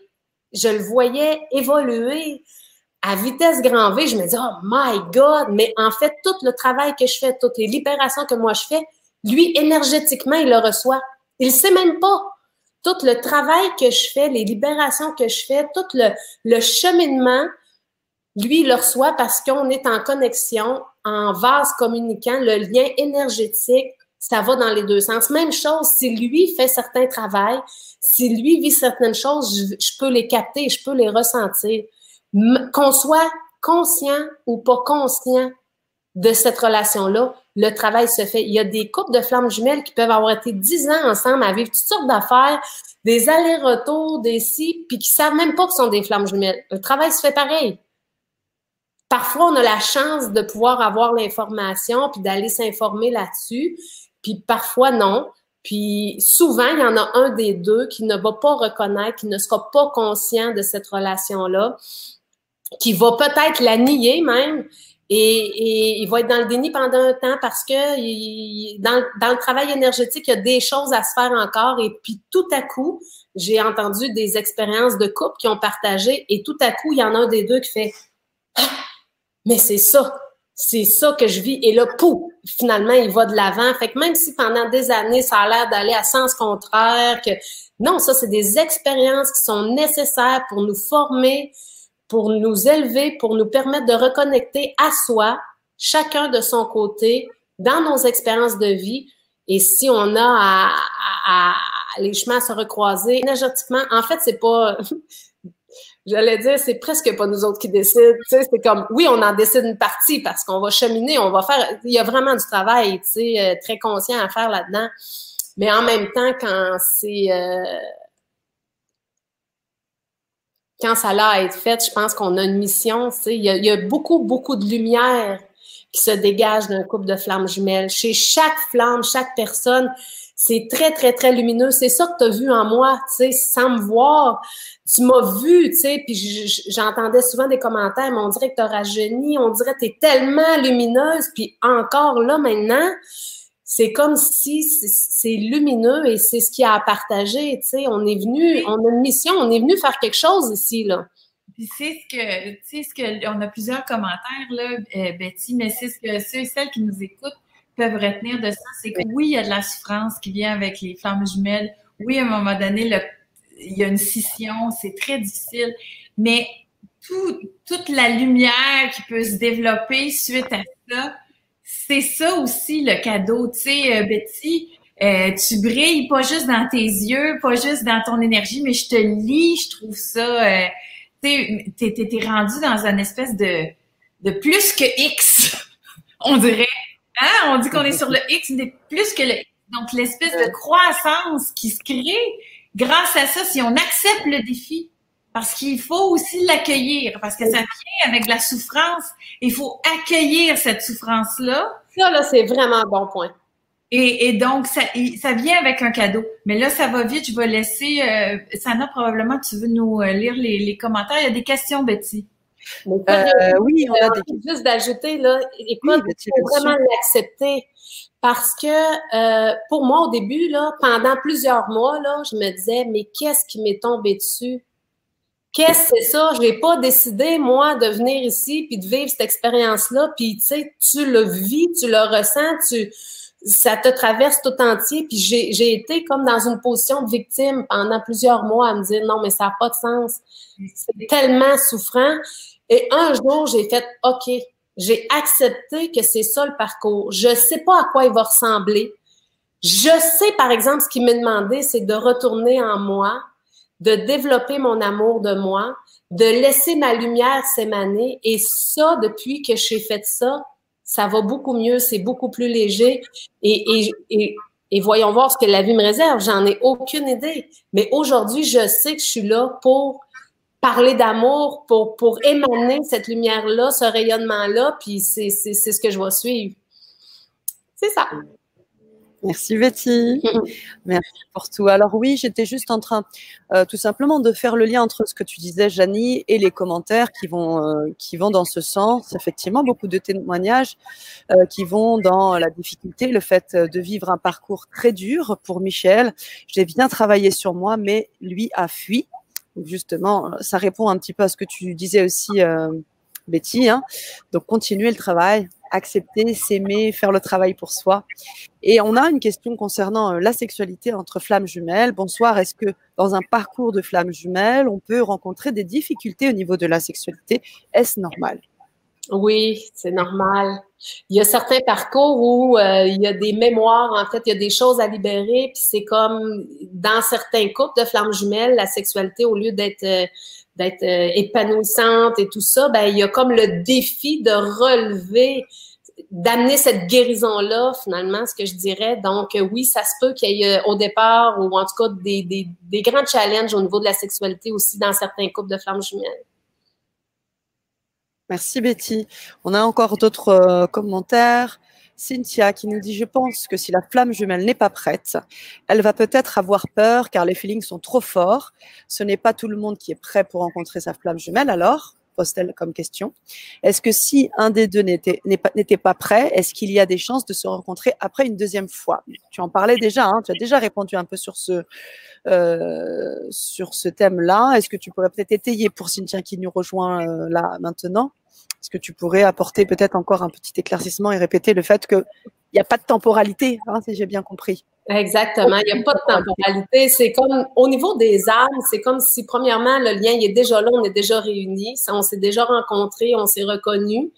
je le voyais évoluer à vitesse grand V. Je me disais, oh my God! Mais en fait, tout le travail que je fais, toutes les libérations que moi je fais, lui, énergétiquement, il le reçoit. Il ne sait même pas. Tout le travail que je fais, les libérations que je fais, tout le, le cheminement, lui, il le reçoit parce qu'on est en connexion, en vase communicant, le lien énergétique, ça va dans les deux sens. Même chose, si lui fait certains travaux, si lui vit certaines choses, je, peux les capter, je peux les ressentir. Qu'on soit conscient ou pas conscient de cette relation-là, le travail se fait. Il y a des couples de flammes jumelles qui peuvent avoir été dix ans ensemble à vivre toutes sortes d'affaires, des allers-retours, des si, puis qui savent même pas que ce sont des flammes jumelles. Le travail se fait pareil. Parfois, on a la chance de pouvoir avoir l'information puis d'aller s'informer là-dessus, puis parfois non. Puis souvent, il y en a un des deux qui ne va pas reconnaître, qui ne sera pas conscient de cette relation-là, qui va peut-être la nier même, et, il va être dans le déni pendant un temps parce que dans, dans, le travail énergétique, il y a des choses à se faire encore. Et puis tout à coup, j'ai entendu des expériences de couple qui ont partagé et tout à coup, il y en a un des deux qui fait mais c'est ça. C'est ça que je vis. Et là, pouf, finalement, il va de l'avant. Fait que même si pendant des années, ça a l'air d'aller à sens contraire, que non, ça, c'est des expériences qui sont nécessaires pour nous former, pour nous élever, pour nous permettre de reconnecter à soi, chacun de son côté, dans nos expériences de vie. Et si on a à, les chemins à se recroiser énergétiquement, en fait, c'est pas, j'allais dire, c'est presque pas nous autres qui décident. Tu sais, c'est comme, oui, on en décide une partie parce qu'on va cheminer, on va faire, il y a vraiment du travail, tu sais, euh, très conscient à faire là-dedans. Mais en même temps, quand c'est, euh, quand ça a à être fait, je pense qu'on a une mission. Tu sais, il, y a, beaucoup, beaucoup de lumière qui se dégage d'un couple de flammes jumelles. Chez chaque flamme, chaque personne, c'est très, très, très lumineux. C'est ça que tu as vu en moi, tu sais, sans me voir. Tu m'as vu, tu sais, puis j'entendais souvent des commentaires, mais on dirait que tu as rajeuni, on dirait que tu es tellement lumineuse, puis encore là, maintenant, c'est comme si c'est lumineux et c'est ce qu'il y a à partager, tu sais. On est venu, on a une mission, on est venu faire quelque chose ici, là. Puis c'est ce que, tu sais, ce que, on a plusieurs commentaires, là, euh, Betty, mais c'est ce que ceux et celles qui nous écoutent peuvent retenir de ça, c'est que oui, il y a de la souffrance qui vient avec les flammes jumelles. Oui, à un moment donné, le, il y a une scission, c'est très difficile, mais tout, toute la lumière qui peut se développer suite à ça, c'est ça aussi le cadeau. Tu sais, euh, Betty, euh, tu brilles pas juste dans tes yeux, pas juste dans ton énergie, mais je te lis, je trouve ça. Euh, tu t'es, t'es, rendu dans une espèce de, de plus que X, on dirait. Hein? On dit qu'on est sur le X, mais plus que le X. Donc, l'espèce de croissance qui se crée grâce à ça, si on accepte le défi, parce qu'il faut aussi l'accueillir, parce que ça vient avec la souffrance. Il faut accueillir cette souffrance-là. Ça, là, c'est vraiment un bon point. Et, donc, ça, ça vient avec un cadeau. Mais là, ça va vite. Je vais laisser... Euh, Sana, probablement, tu veux nous euh, lire les, commentaires. Il y a des questions, Betty. Euh, oui, on a des... Juste d'ajouter, là, écoute, il faut vraiment l'accepter. Parce que euh, pour moi, au début, là, pendant plusieurs mois, là, je me disais, mais qu'est-ce qui m'est tombé dessus? Qu'est-ce que c'est ça? Je n'ai pas décidé, moi, de venir ici puis de vivre cette expérience-là. Puis, tu sais, tu le vis, tu le ressens, tu, ça te traverse tout entier. Puis, j'ai été comme dans une position de victime pendant plusieurs mois à me dire, non, mais ça n'a pas de sens. C'est tellement souffrant. Et un jour, j'ai fait, OK, j'ai accepté que c'est ça le parcours. Je sais pas à quoi il va ressembler. Je sais, par exemple, ce qu'il m'a demandé, c'est de retourner en moi, de développer mon amour de moi, de laisser ma lumière s'émaner. Et ça, depuis que j'ai fait ça, ça va beaucoup mieux, c'est beaucoup plus léger. Et, et, et, et, voyons voir ce que la vie me réserve. J'en ai aucune idée. Mais aujourd'hui, je sais que je suis là pour parler d'amour, pour, pour émaner cette lumière-là, ce rayonnement-là, puis c'est ce que je vais suivre. C'est ça. Merci Betty. Merci pour tout. Alors oui, j'étais juste en train euh, tout simplement de faire le lien entre ce que tu disais, Janie, et les commentaires qui vont, euh, qui vont dans ce sens. Effectivement, beaucoup de témoignages euh, qui vont dans la difficulté, le fait de vivre un parcours très dur pour Michel. J'ai bien travaillé sur moi, mais lui a fui. Justement, ça répond un petit peu à ce que tu disais aussi, Betty. Hein. Donc, continuer le travail, accepter, s'aimer, faire le travail pour soi. Et on a une question concernant euh, la sexualité entre flammes jumelles. Bonsoir, est-ce que dans un parcours de flammes jumelles, on peut rencontrer des difficultés au niveau de la sexualité? Est-ce normal? Oui, c'est normal. Il y a certains parcours où euh, il y a des mémoires, en fait, il y a des choses à libérer, puis c'est comme dans certains couples de flammes jumelles, la sexualité, au lieu d'être euh, d'être euh, épanouissante et tout ça, ben il y a comme le défi de relever, d'amener cette guérison-là, finalement, ce que je dirais. Donc, euh, oui, ça se peut qu'il y ait euh, au départ, ou en tout cas des, des, grands challenges au niveau de la sexualité aussi dans certains couples de femmes jumelles. Merci Betty. On a encore d'autres commentaires. Cynthia qui nous dit Je pense que si la flamme jumelle n'est pas prête, elle va peut-être avoir peur car les feelings sont trop forts. Ce n'est pas tout le monde qui est prêt pour rencontrer sa flamme jumelle. Alors, pose-t-elle comme question. Est-ce que si un des deux n'était pas, prêt, est-ce qu'il y a des chances de se rencontrer après une deuxième fois? Tu en parlais déjà, hein, tu as déjà répondu un peu sur ce, euh, ce thème-là. Est-ce que tu pourrais peut-être étayer pour Cynthia qui nous rejoint euh, là maintenant? Est-ce que tu pourrais apporter peut-être encore un petit éclaircissement et répéter le fait qu'il n'y a pas de temporalité, hein, si j'ai bien compris? Exactement, il n'y a pas de temporalité. C'est comme au niveau des âmes, c'est comme si premièrement le lien il est déjà là, on est déjà réunis, on s'est déjà rencontrés, on s'est reconnus.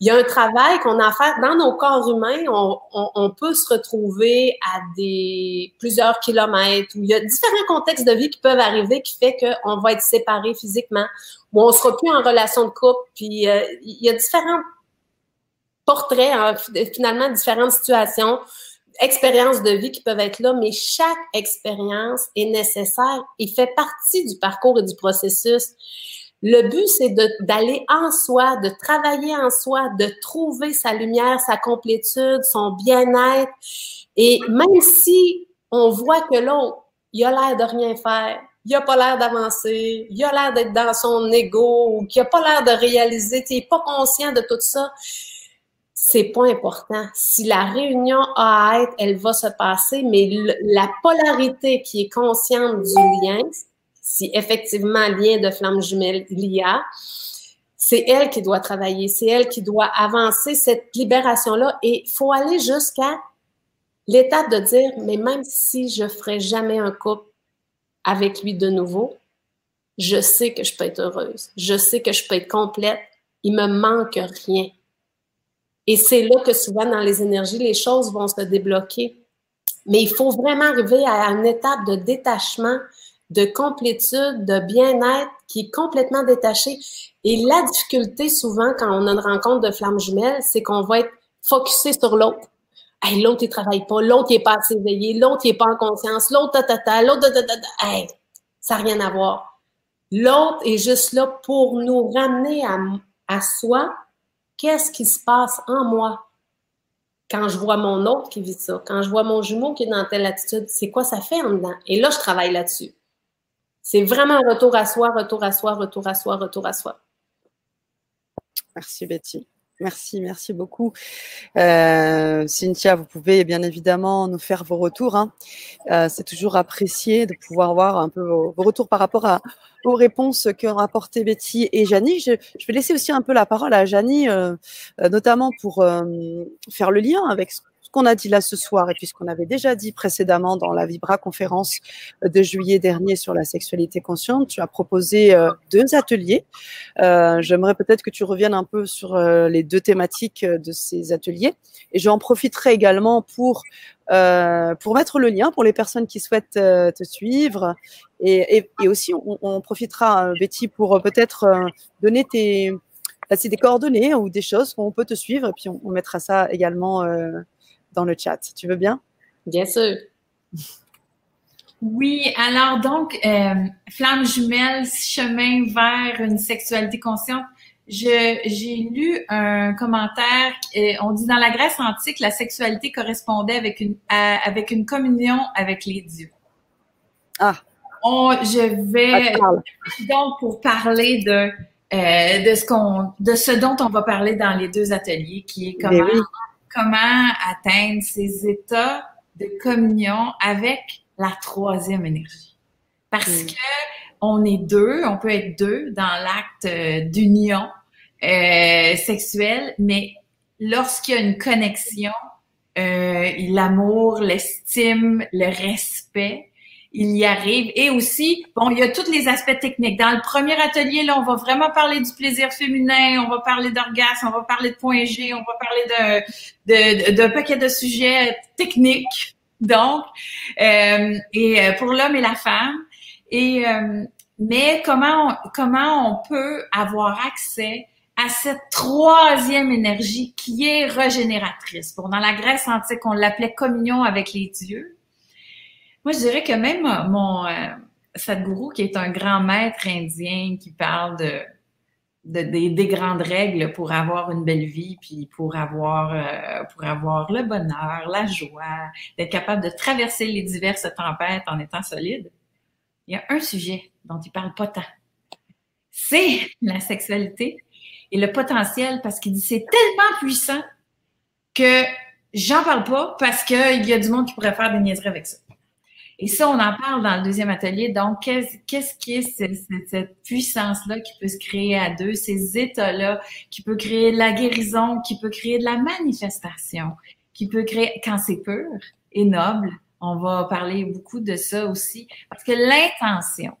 Il y a un travail qu'on a à faire dans nos corps humains. On, peut se retrouver à des plusieurs kilomètres où il y a différents contextes de vie qui peuvent arriver qui fait qu'on va être séparés physiquement, ou on sera plus en relation de couple. Puis euh, il y a différents portraits, hein, finalement, différentes situations, expériences de vie qui peuvent être là, mais chaque expérience est nécessaire et fait partie du parcours et du processus. Le but, c'est d'aller en soi, de travailler en soi, de trouver sa lumière, sa complétude, son bien-être. Et même si on voit que l'autre, il a l'air de rien faire, il a pas l'air d'avancer, il a l'air d'être dans son ego, ou qu'il a pas l'air de réaliser, il n'est pas conscient de tout ça, c'est pas important. Si la réunion a à être, elle va se passer, mais la polarité qui est consciente du lien, si effectivement lien de flamme jumelle il y a, c'est elle qui doit travailler, c'est elle qui doit avancer cette libération-là. Et il faut aller jusqu'à l'étape de dire, mais même si je ferai jamais un couple avec lui de nouveau, je sais que je peux être heureuse, je sais que je peux être complète, il me manque rien. Et c'est là que souvent dans les énergies, les choses vont se débloquer. Mais il faut vraiment arriver à une étape de détachement de complétude, de bien-être qui est complètement détaché. Et la difficulté, souvent, quand on a une rencontre de flammes jumelles, c'est qu'on va être focusé sur l'autre. Hey, l'autre, il travaille pas, l'autre, il est pas assez éveillé, l'autre, il est pas en conscience, l'autre, ta, ta, ta, l'autre, ta, ta, ta, ça n'a rien à voir. L'autre est juste là pour nous ramener à, à soi. Qu'est-ce qui se passe en moi? Quand je vois mon autre qui vit ça, quand je vois mon jumeau qui est dans telle attitude, c'est quoi ça fait en dedans? Et là, je travaille là-dessus. C'est vraiment un retour à soi, retour à soi, retour à soi, retour à soi. Merci Betty. Merci, merci beaucoup. Euh, Cynthia, vous pouvez bien évidemment nous faire vos retours. Hein. Euh, c'est toujours apprécié de pouvoir voir un peu vos, retours par rapport aux réponses qu'ont apporté Betty et Janie. Je, vais laisser aussi un peu la parole à Janie, euh, notamment pour faire le lien avec ce qu'on a dit là ce soir et puis ce qu'on avait déjà dit précédemment dans la Vibra conférence de juillet dernier sur la sexualité consciente, tu as proposé euh, deux ateliers. Euh, J'aimerais peut-être que tu reviennes un peu sur euh, les deux thématiques euh, de ces ateliers. Et j'en profiterai également pour euh, pour mettre le lien pour les personnes qui souhaitent te suivre. Et, et, aussi on, on, profitera Betty pour peut-être donner tes passer des coordonnées ou des choses où on peut te suivre. Et puis on mettra ça également dans le chat. Tu veux bien? Bien sûr. Oui, alors donc, euh, Flamme jumelle, chemin vers une sexualité consciente. J'ai lu un commentaire, euh, on dit dans la Grèce antique, la sexualité correspondait avec une, avec une communion avec les dieux. Ah. On, je vais donc pour parler de, euh, de ce qu'on, de ce dont on va parler dans les deux ateliers, qui est comment comment atteindre ces états de communion avec la troisième énergie. Parce mm. que on est deux, on peut être deux dans l'acte euh, d'union euh, sexuelle, mais lorsqu'il y a une connexion, euh, l'amour, l'estime, le respect, il y arrive. Et aussi, bon, il y a tous les aspects techniques. Dans le premier atelier, là, on va vraiment parler du plaisir féminin, on va parler d'orgasme, on va parler de point G, on va parler d'un de, de, paquet de sujets techniques. Donc, euh, et euh, pour l'homme et la femme. Et euh, mais comment comment on peut avoir accès à cette troisième énergie qui est régénératrice? Bon, dans la Grèce antique, on l'appelait communion avec les dieux. Moi, je dirais que même mon euh, Sadhguru, qui est un grand maître indien qui parle de, des grandes règles pour avoir une belle vie, puis pour avoir, euh, pour avoir le bonheur, la joie, d'être capable de traverser les diverses tempêtes en étant solide, il y a un sujet dont il parle pas tant. C'est la sexualité et le potentiel parce qu'il dit c'est tellement puissant que j'en parle pas parce qu'il y a du monde qui pourrait faire des niaiseries avec ça. Et ça, on en parle dans le deuxième atelier. Donc, qu'est-ce qui est cette, puissance-là qui peut se créer à deux, ces états-là, qui peut créer de la guérison, qui peut créer de la manifestation, qui peut créer, quand c'est pur et noble, on va parler beaucoup de ça aussi, parce que l'intention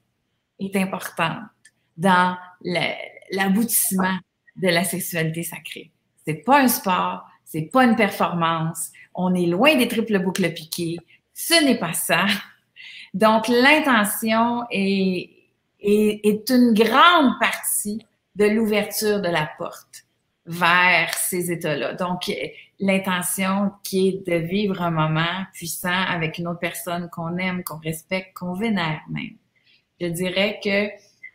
est importante dans l'aboutissement de la sexualité sacrée. c'est pas un sport, c'est pas une performance. On est loin des triples boucles piquées. Ce n'est pas ça. Donc, l'intention est, est, est une grande partie de l'ouverture de la porte vers ces états-là. Donc, l'intention qui est de vivre un moment puissant avec une autre personne qu'on aime, qu'on respecte, qu'on vénère même. Je dirais que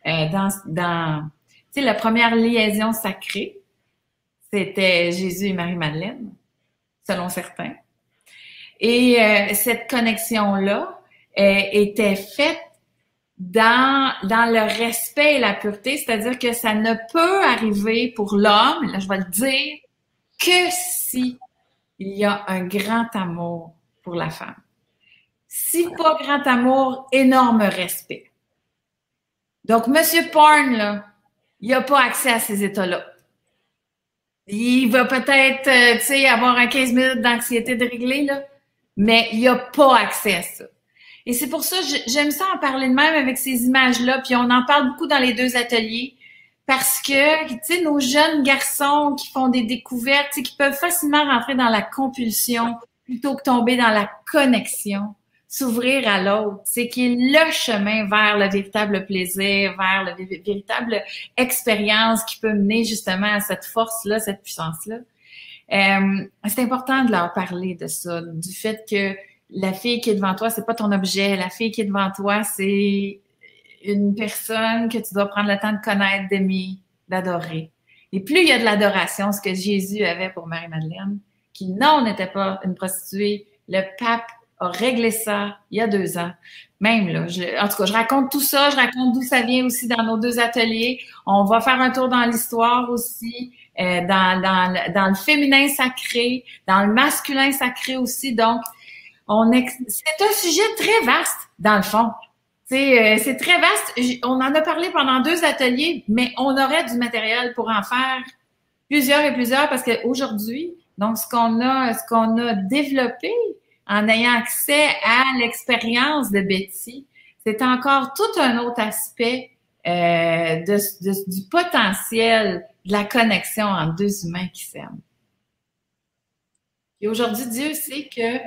euh, dans, dans la première liaison sacrée, c'était Jésus et Marie-Madeleine, selon certains. Et euh, cette connexion-là euh, était faite dans, dans le respect et la pureté, c'est-à-dire que ça ne peut arriver pour l'homme, là je vais le dire, que si il y a un grand amour pour la femme. Si pas grand amour, énorme respect. Donc, Monsieur Porn, là, il n'a pas accès à ces états-là. Il va peut-être, euh, tu sais, avoir un 15 minutes d'anxiété de régler, là, mais il n'a pas accès à ça. Et c'est pour ça, j'aime ça en parler de même avec ces images-là, puis on en parle beaucoup dans les deux ateliers, parce que, tu sais, nos jeunes garçons qui font des découvertes, qui peuvent facilement rentrer dans la compulsion plutôt que tomber dans la connexion, s'ouvrir à l'autre, c'est qui est le chemin vers le véritable plaisir, vers la véritable expérience qui peut mener justement à cette force-là, cette puissance-là. Euh, c'est important de leur parler de ça, du fait que la fille qui est devant toi, c'est pas ton objet. La fille qui est devant toi, c'est une personne que tu dois prendre le temps de connaître, d'aimer, d'adorer. Et plus il y a de l'adoration, ce que Jésus avait pour Marie-Madeleine, qui non n'était pas une prostituée, le pape a réglé ça il y a deux ans. Même là, en tout cas, je raconte tout ça, je raconte d'où ça vient aussi dans nos deux ateliers. On va faire un tour dans l'histoire aussi, euh, dans, dans, dans le féminin sacré, dans le masculin sacré aussi. Donc, on c'est un sujet très vaste, dans le fond. Euh, c'est très vaste. On en a parlé pendant deux ateliers, mais on aurait du matériel pour en faire plusieurs et plusieurs parce qu'aujourd'hui, donc ce qu'on a, ce qu'on a développé en ayant accès à l'expérience de Betty, c'est encore tout un autre aspect euh, de, du potentiel de la connexion entre deux humains qui s'aiment. Et aujourd'hui, Dieu sait que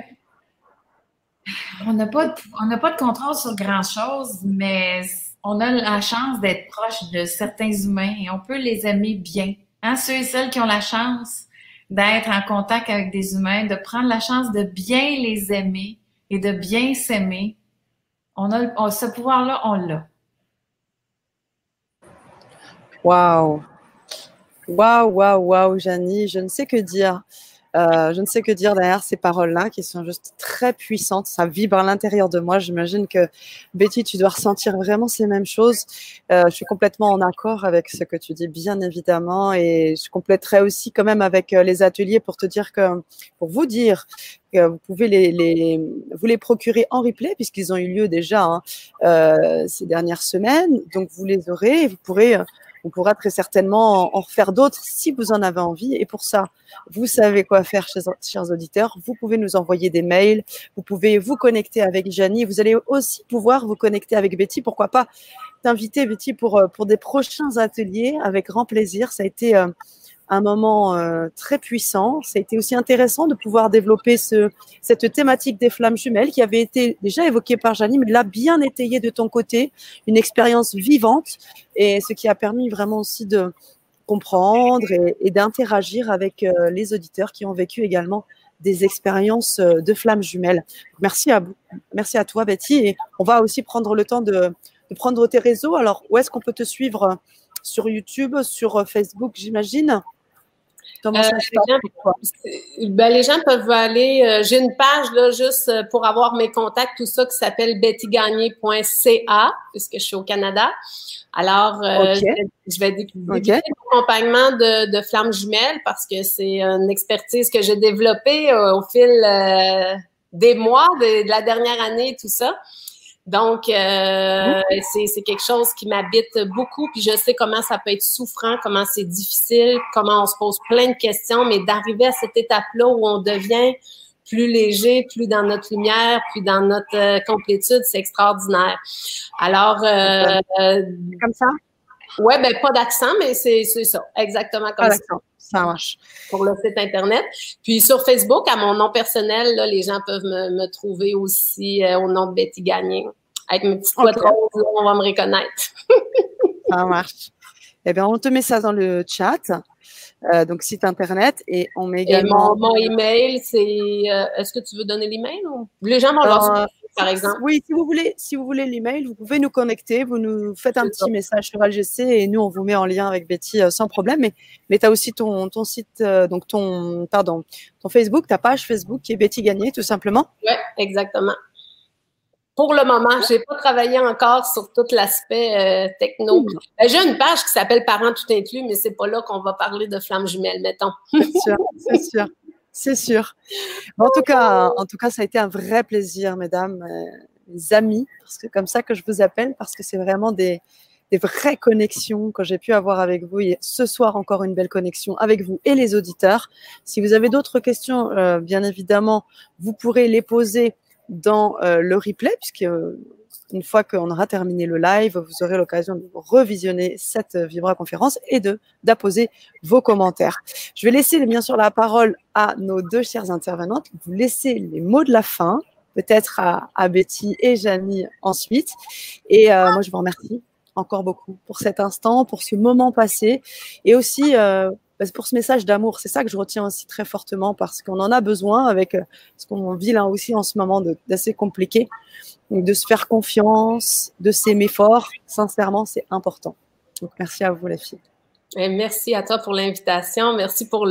on n'a pas, de, pas de contrôle sur grand-chose, mais on a la chance d'être proche de certains humains et on peut les aimer bien. Hein? Ceux et celles qui ont la chance d'être en contact avec des humains, de prendre la chance de bien les aimer et de bien s'aimer, on a ce pouvoir-là, on l'a. Wow! Wow, wow, wow, Janie, je ne sais que dire. Euh, je ne sais que dire derrière ces paroles-là qui sont juste très puissantes. Ça vibre à l'intérieur de moi. J'imagine que Betty, tu dois ressentir vraiment ces mêmes choses. Euh, je suis complètement en accord avec ce que tu dis, bien évidemment. Et je compléterai aussi quand même avec euh, les ateliers pour te dire que, pour vous dire vous pouvez les, les vous les procurer en replay puisqu'ils ont eu lieu déjà hein, euh, ces dernières semaines. Donc vous les aurez et vous pourrez on pourra très certainement en refaire d'autres si vous en avez envie. Et pour ça, vous savez quoi faire, chers auditeurs. Vous pouvez nous envoyer des mails. Vous pouvez vous connecter avec Janie. Vous allez aussi pouvoir vous connecter avec Betty. Pourquoi pas t'inviter, Betty, pour, euh, pour des prochains ateliers avec grand plaisir. Ça a été euh, un moment euh, très puissant. Ça a été aussi intéressant de pouvoir développer ce, cette thématique des flammes jumelles qui avait été déjà évoquée par Janie, mais l'a bien étayée de ton côté, une expérience vivante, et ce qui a permis vraiment aussi de comprendre et, d'interagir avec euh, les auditeurs qui ont vécu également des expériences euh, de flammes jumelles. Merci à, merci à toi, Betty. Et on va aussi prendre le temps de prendre tes réseaux. Alors, où est-ce qu'on peut te suivre sur YouTube, sur Facebook, j'imagine? Euh, ben, les, gens, peuvent aller. Euh, j'ai une page là juste euh, pour avoir mes contacts, tout ça qui s'appelle bettygagné.ca puisque je suis au Canada. Alors, je vais, découvrir l'accompagnement de, de flammes jumelles parce que c'est une expertise que j'ai développée au fil des mois, de, de, la dernière année, tout ça. Donc, euh, c'est quelque chose qui m'habite beaucoup, puis je sais comment ça peut être souffrant, comment c'est difficile, comment on se pose plein de questions, mais d'arriver à cette étape-là où on devient plus léger, plus dans notre lumière, plus dans notre euh, complétude, c'est extraordinaire. Alors, euh, comme ça? Oui, ben pas d'accent, mais c'est ça, exactement comme ça. Ça marche. Pour le site Internet. Puis sur Facebook, à mon nom personnel, là, les gens peuvent me, trouver aussi euh, au nom de Betty Gagné. Avec mes petites okay. on va me reconnaître. ça marche. Eh bien, on te met ça dans le chat. Euh, donc site internet et on met également. mon, email, c'est. Euh, est-ce que tu veux donner l'email ou? Les gens vont leur par exemple. Oui, si vous voulez, si vous voulez l'email, vous pouvez nous connecter, vous nous faites un petit message sur LGC et nous on vous met en lien avec Betty euh, sans problème. Mais, mais tu as aussi ton, ton site, donc ton pardon, ton Facebook, ta page Facebook qui est Betty Gagné tout simplement. Oui, exactement. Pour le moment, je n'ai pas travaillé encore sur tout l'aspect euh, techno. Ben, j'ai une page qui s'appelle Parents tout inclus, mais c'est pas là qu'on va parler de flammes jumelles, mettons. C'est sûr, c'est sûr. C'est sûr. En tout cas, en tout cas, ça a été un vrai plaisir, mesdames, euh, les amis, parce que comme ça que je vous appelle, parce que c'est vraiment des, des vraies connexions que j'ai pu avoir avec vous. Et ce soir, encore une belle connexion avec vous et les auditeurs. Si vous avez d'autres questions, euh, bien évidemment, vous pourrez les poser dans euh, le replay, puisque euh, une fois qu'on aura terminé le live, vous aurez l'occasion de revisionner cette Vibra conférence et de d'apposer vos commentaires. Je vais laisser bien sûr la parole à nos deux chères intervenantes. Vous laissez les mots de la fin, peut-être à, à, Betty et Janie ensuite. Et euh, moi, je vous remercie encore beaucoup pour cet instant, pour ce moment passé et aussi euh, bah, pour ce message d'amour. C'est ça que je retiens aussi très fortement parce qu'on en a besoin avec euh, ce qu'on vit là aussi en ce moment d'assez compliqué. De se faire confiance, de s'aimer fort, sincèrement, c'est important. Merci à vous, les filles. Et merci à toi pour l'invitation. Merci pour tout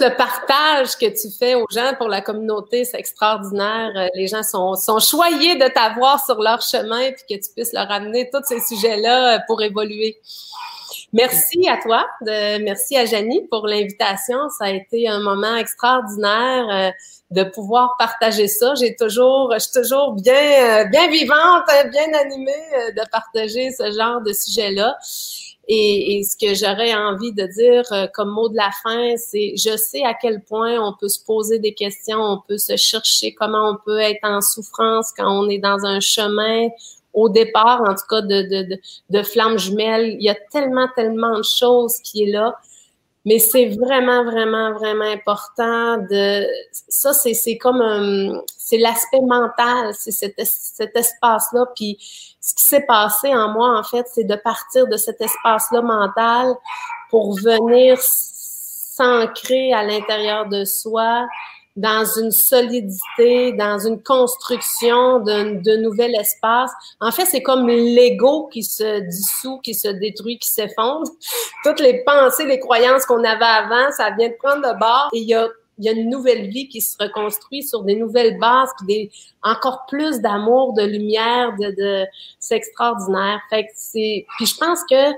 le partage que tu fais aux gens, pour la communauté. C'est extraordinaire. Euh, les gens sont, sont choyés de t'avoir sur leur chemin puis que tu puisses leur amener tous ces sujets-là euh, pour évoluer. Merci à toi, merci à Janie pour l'invitation. Ça a été un moment extraordinaire euh, de pouvoir partager ça. J'ai toujours, je suis toujours bien, euh, bien vivante, bien animée euh, de partager ce genre de sujet-là. Et, et, ce que j'aurais envie de dire comme mot de la fin, c'est je sais à quel point on peut se poser des questions, on peut se chercher comment on peut être en souffrance quand on est dans un chemin au départ, en tout cas, de, de, de, de flammes jumelles. Il y a tellement, tellement de choses qui est là. Mais c'est vraiment, vraiment, vraiment important de. Ça, c'est, comme un, c'est l'aspect mental, c'est cet, cet espace-là. Puis ce qui s'est passé en moi, en fait, c'est de partir de cet espace-là mental pour venir s'ancrer à l'intérieur de soi, dans une solidité, dans une construction de, de nouvel espace. En fait, c'est comme l'ego qui se dissout, qui se détruit, qui s'effondre. Toutes les pensées, les croyances qu'on avait avant, ça vient de prendre de bord et il y a il y a une nouvelle vie qui se reconstruit sur des nouvelles bases, puis des encore plus d'amour, de lumière, de, de c'est extraordinaire. Fait que c'est, puis je pense que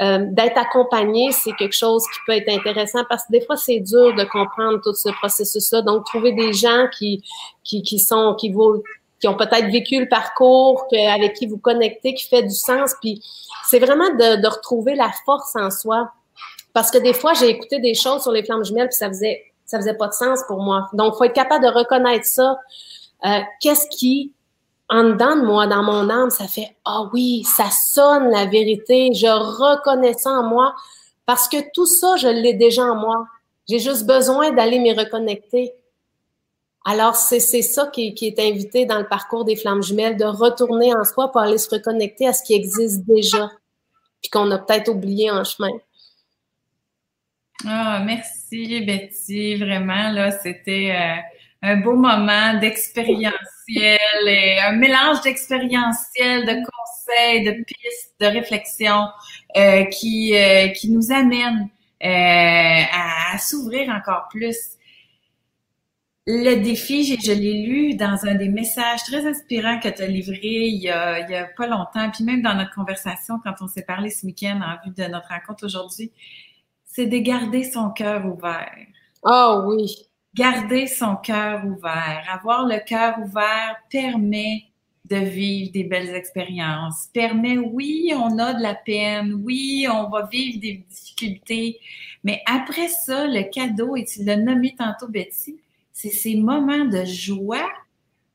euh, d'être accompagné, c'est quelque chose qui peut être intéressant parce que des fois, c'est dur de comprendre tout ce processus-là. Donc, trouver des gens qui, qui, qui sont, qui vous, qui ont peut-être vécu le parcours, avec qui vous connectez, qui fait du sens. Puis, c'est vraiment de, de retrouver la force en soi. Parce que des fois, j'ai écouté des choses sur les flammes jumelles, puis ça faisait, ça faisait pas de sens pour moi. Donc, faut être capable de reconnaître ça. Euh, Qu'est-ce qui en dedans de moi, dans mon âme, ça fait Ah oui, ça sonne la vérité, je reconnais ça en moi parce que tout ça, je l'ai déjà en moi. J'ai juste besoin d'aller m'y reconnecter. Alors, c'est ça qui, qui, est invité dans le parcours des flammes jumelles, de retourner en soi pour aller se reconnecter à ce qui existe déjà, puis qu'on a peut-être oublié en chemin. Ah, merci Betty, vraiment, là, c'était euh, un beau moment d'expérientiel et un mélange d'expérientiel, de conseils, de pistes, de réflexions euh, qui, euh, qui nous amènent euh, à, s'ouvrir encore plus. Le défi, je, l'ai lu dans un des messages très inspirants que tu as livré il y a, pas longtemps, puis même dans notre conversation quand on s'est parlé ce week-end en vue de notre rencontre aujourd'hui, c'est de garder son cœur ouvert. Oh, oui garder son cœur ouvert. Avoir le cœur ouvert permet de vivre des belles expériences, permet, oui, on a de la peine, oui, on va vivre des difficultés, mais après ça, le cadeau, et tu l'as nommé tantôt, Betty, c'est ces moments de joie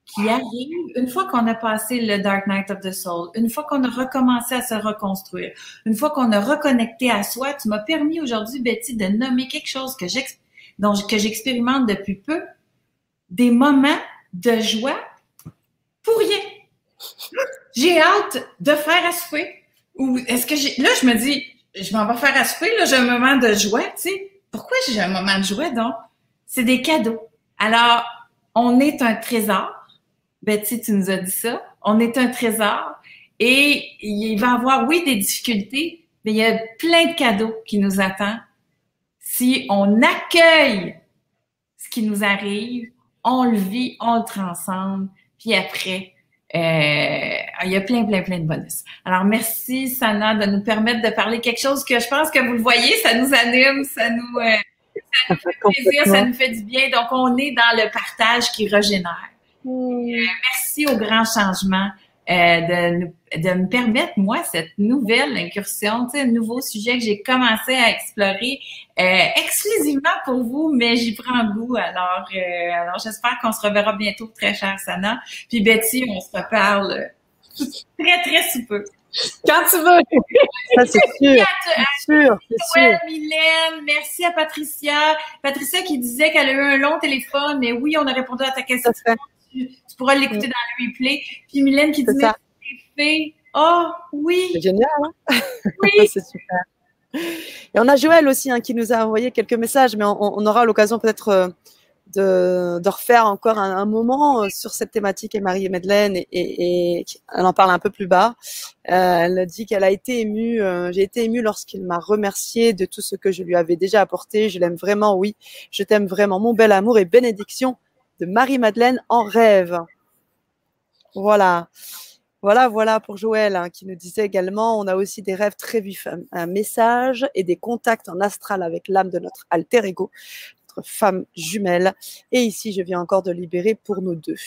qui arrive une fois qu'on a passé le Dark Night of the Soul, une fois qu'on a recommencé à se reconstruire, une fois qu'on a reconnecté à soi. Tu m'as permis aujourd'hui, Betty, de nommer quelque chose que j'expérimente depuis peu, des moments de joie pour rien. J'ai hâte de faire à. Ou est-ce que j'ai. Là, je me dis, je m'en vais faire à souper, là, j'ai un moment de joie, tu sais. Pourquoi j'ai un moment de joie, donc? C'est des cadeaux. Alors, on est un trésor. Betty, tu nous as dit ça. On est un trésor. Et il va y avoir, oui, des difficultés, mais il y a plein de cadeaux qui nous attendent. Si on accueille ce qui nous arrive, on le vit, on le transcende, puis après, euh, il y a plein, plein, plein de bonus. Alors, merci, Sana, de nous permettre de parler quelque chose que je pense que vous le voyez, ça nous anime, ça nous, euh, ça nous fait plaisir, ça nous fait du bien. Donc, on est dans le partage qui régénère. Euh, merci au grand changement de, de me permettre, moi, cette nouvelle incursion, un nouveau sujet que j'ai commencé à explorer euh, exclusivement pour vous, mais j'y prends goût. Alors, euh, alors j'espère qu'on se reverra bientôt, très cher Sana. Puis Betty, on se reparle très, très sous peu. Quand tu veux. Ça, c'est sûr. C'est sûr, sûr. Mylène, merci à Patricia. Patricia qui disait qu'elle a eu un long téléphone, mais oui, on a répondu à ta question tu, pourras l'écouter dans le replay. Puis Mylène qui dit fait. Oh, oui. C'est génial, hein? Oui. c'est super. Et on a Joël aussi hein, qui nous a envoyé quelques messages, mais on, aura l'occasion peut-être euh, de, de, refaire encore un, moment euh, sur cette thématique et Marie et Madeleine et, et, elle en parle un peu plus bas. Euh, elle dit qu'elle a été émue. J'ai été émue lorsqu'il m'a remercié de tout ce que je lui avais déjà apporté. Je l'aime vraiment, oui. Je t'aime vraiment, mon bel amour et bénédiction de Marie-Madeleine en rêve. Voilà. Voilà, voilà pour Joël hein, qui nous disait également, on a aussi des rêves très vifs, un message et des contacts en astral avec l'âme de notre alter ego, notre femme jumelle. Et ici, je viens encore de libérer pour nous deux.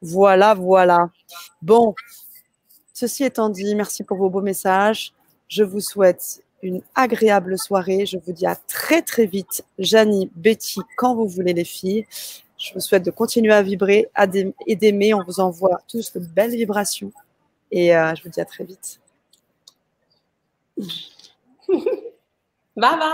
Voilà, voilà. Bon, ceci étant dit, merci pour vos beaux messages. Je vous souhaite une agréable soirée. Je vous dis à très très vite, Janie, Betty, quand vous voulez les filles. Je vous souhaite de continuer à vibrer et d'aimer. On vous envoie tous de belles vibrations. Et euh, je vous dis à très vite. bye bye.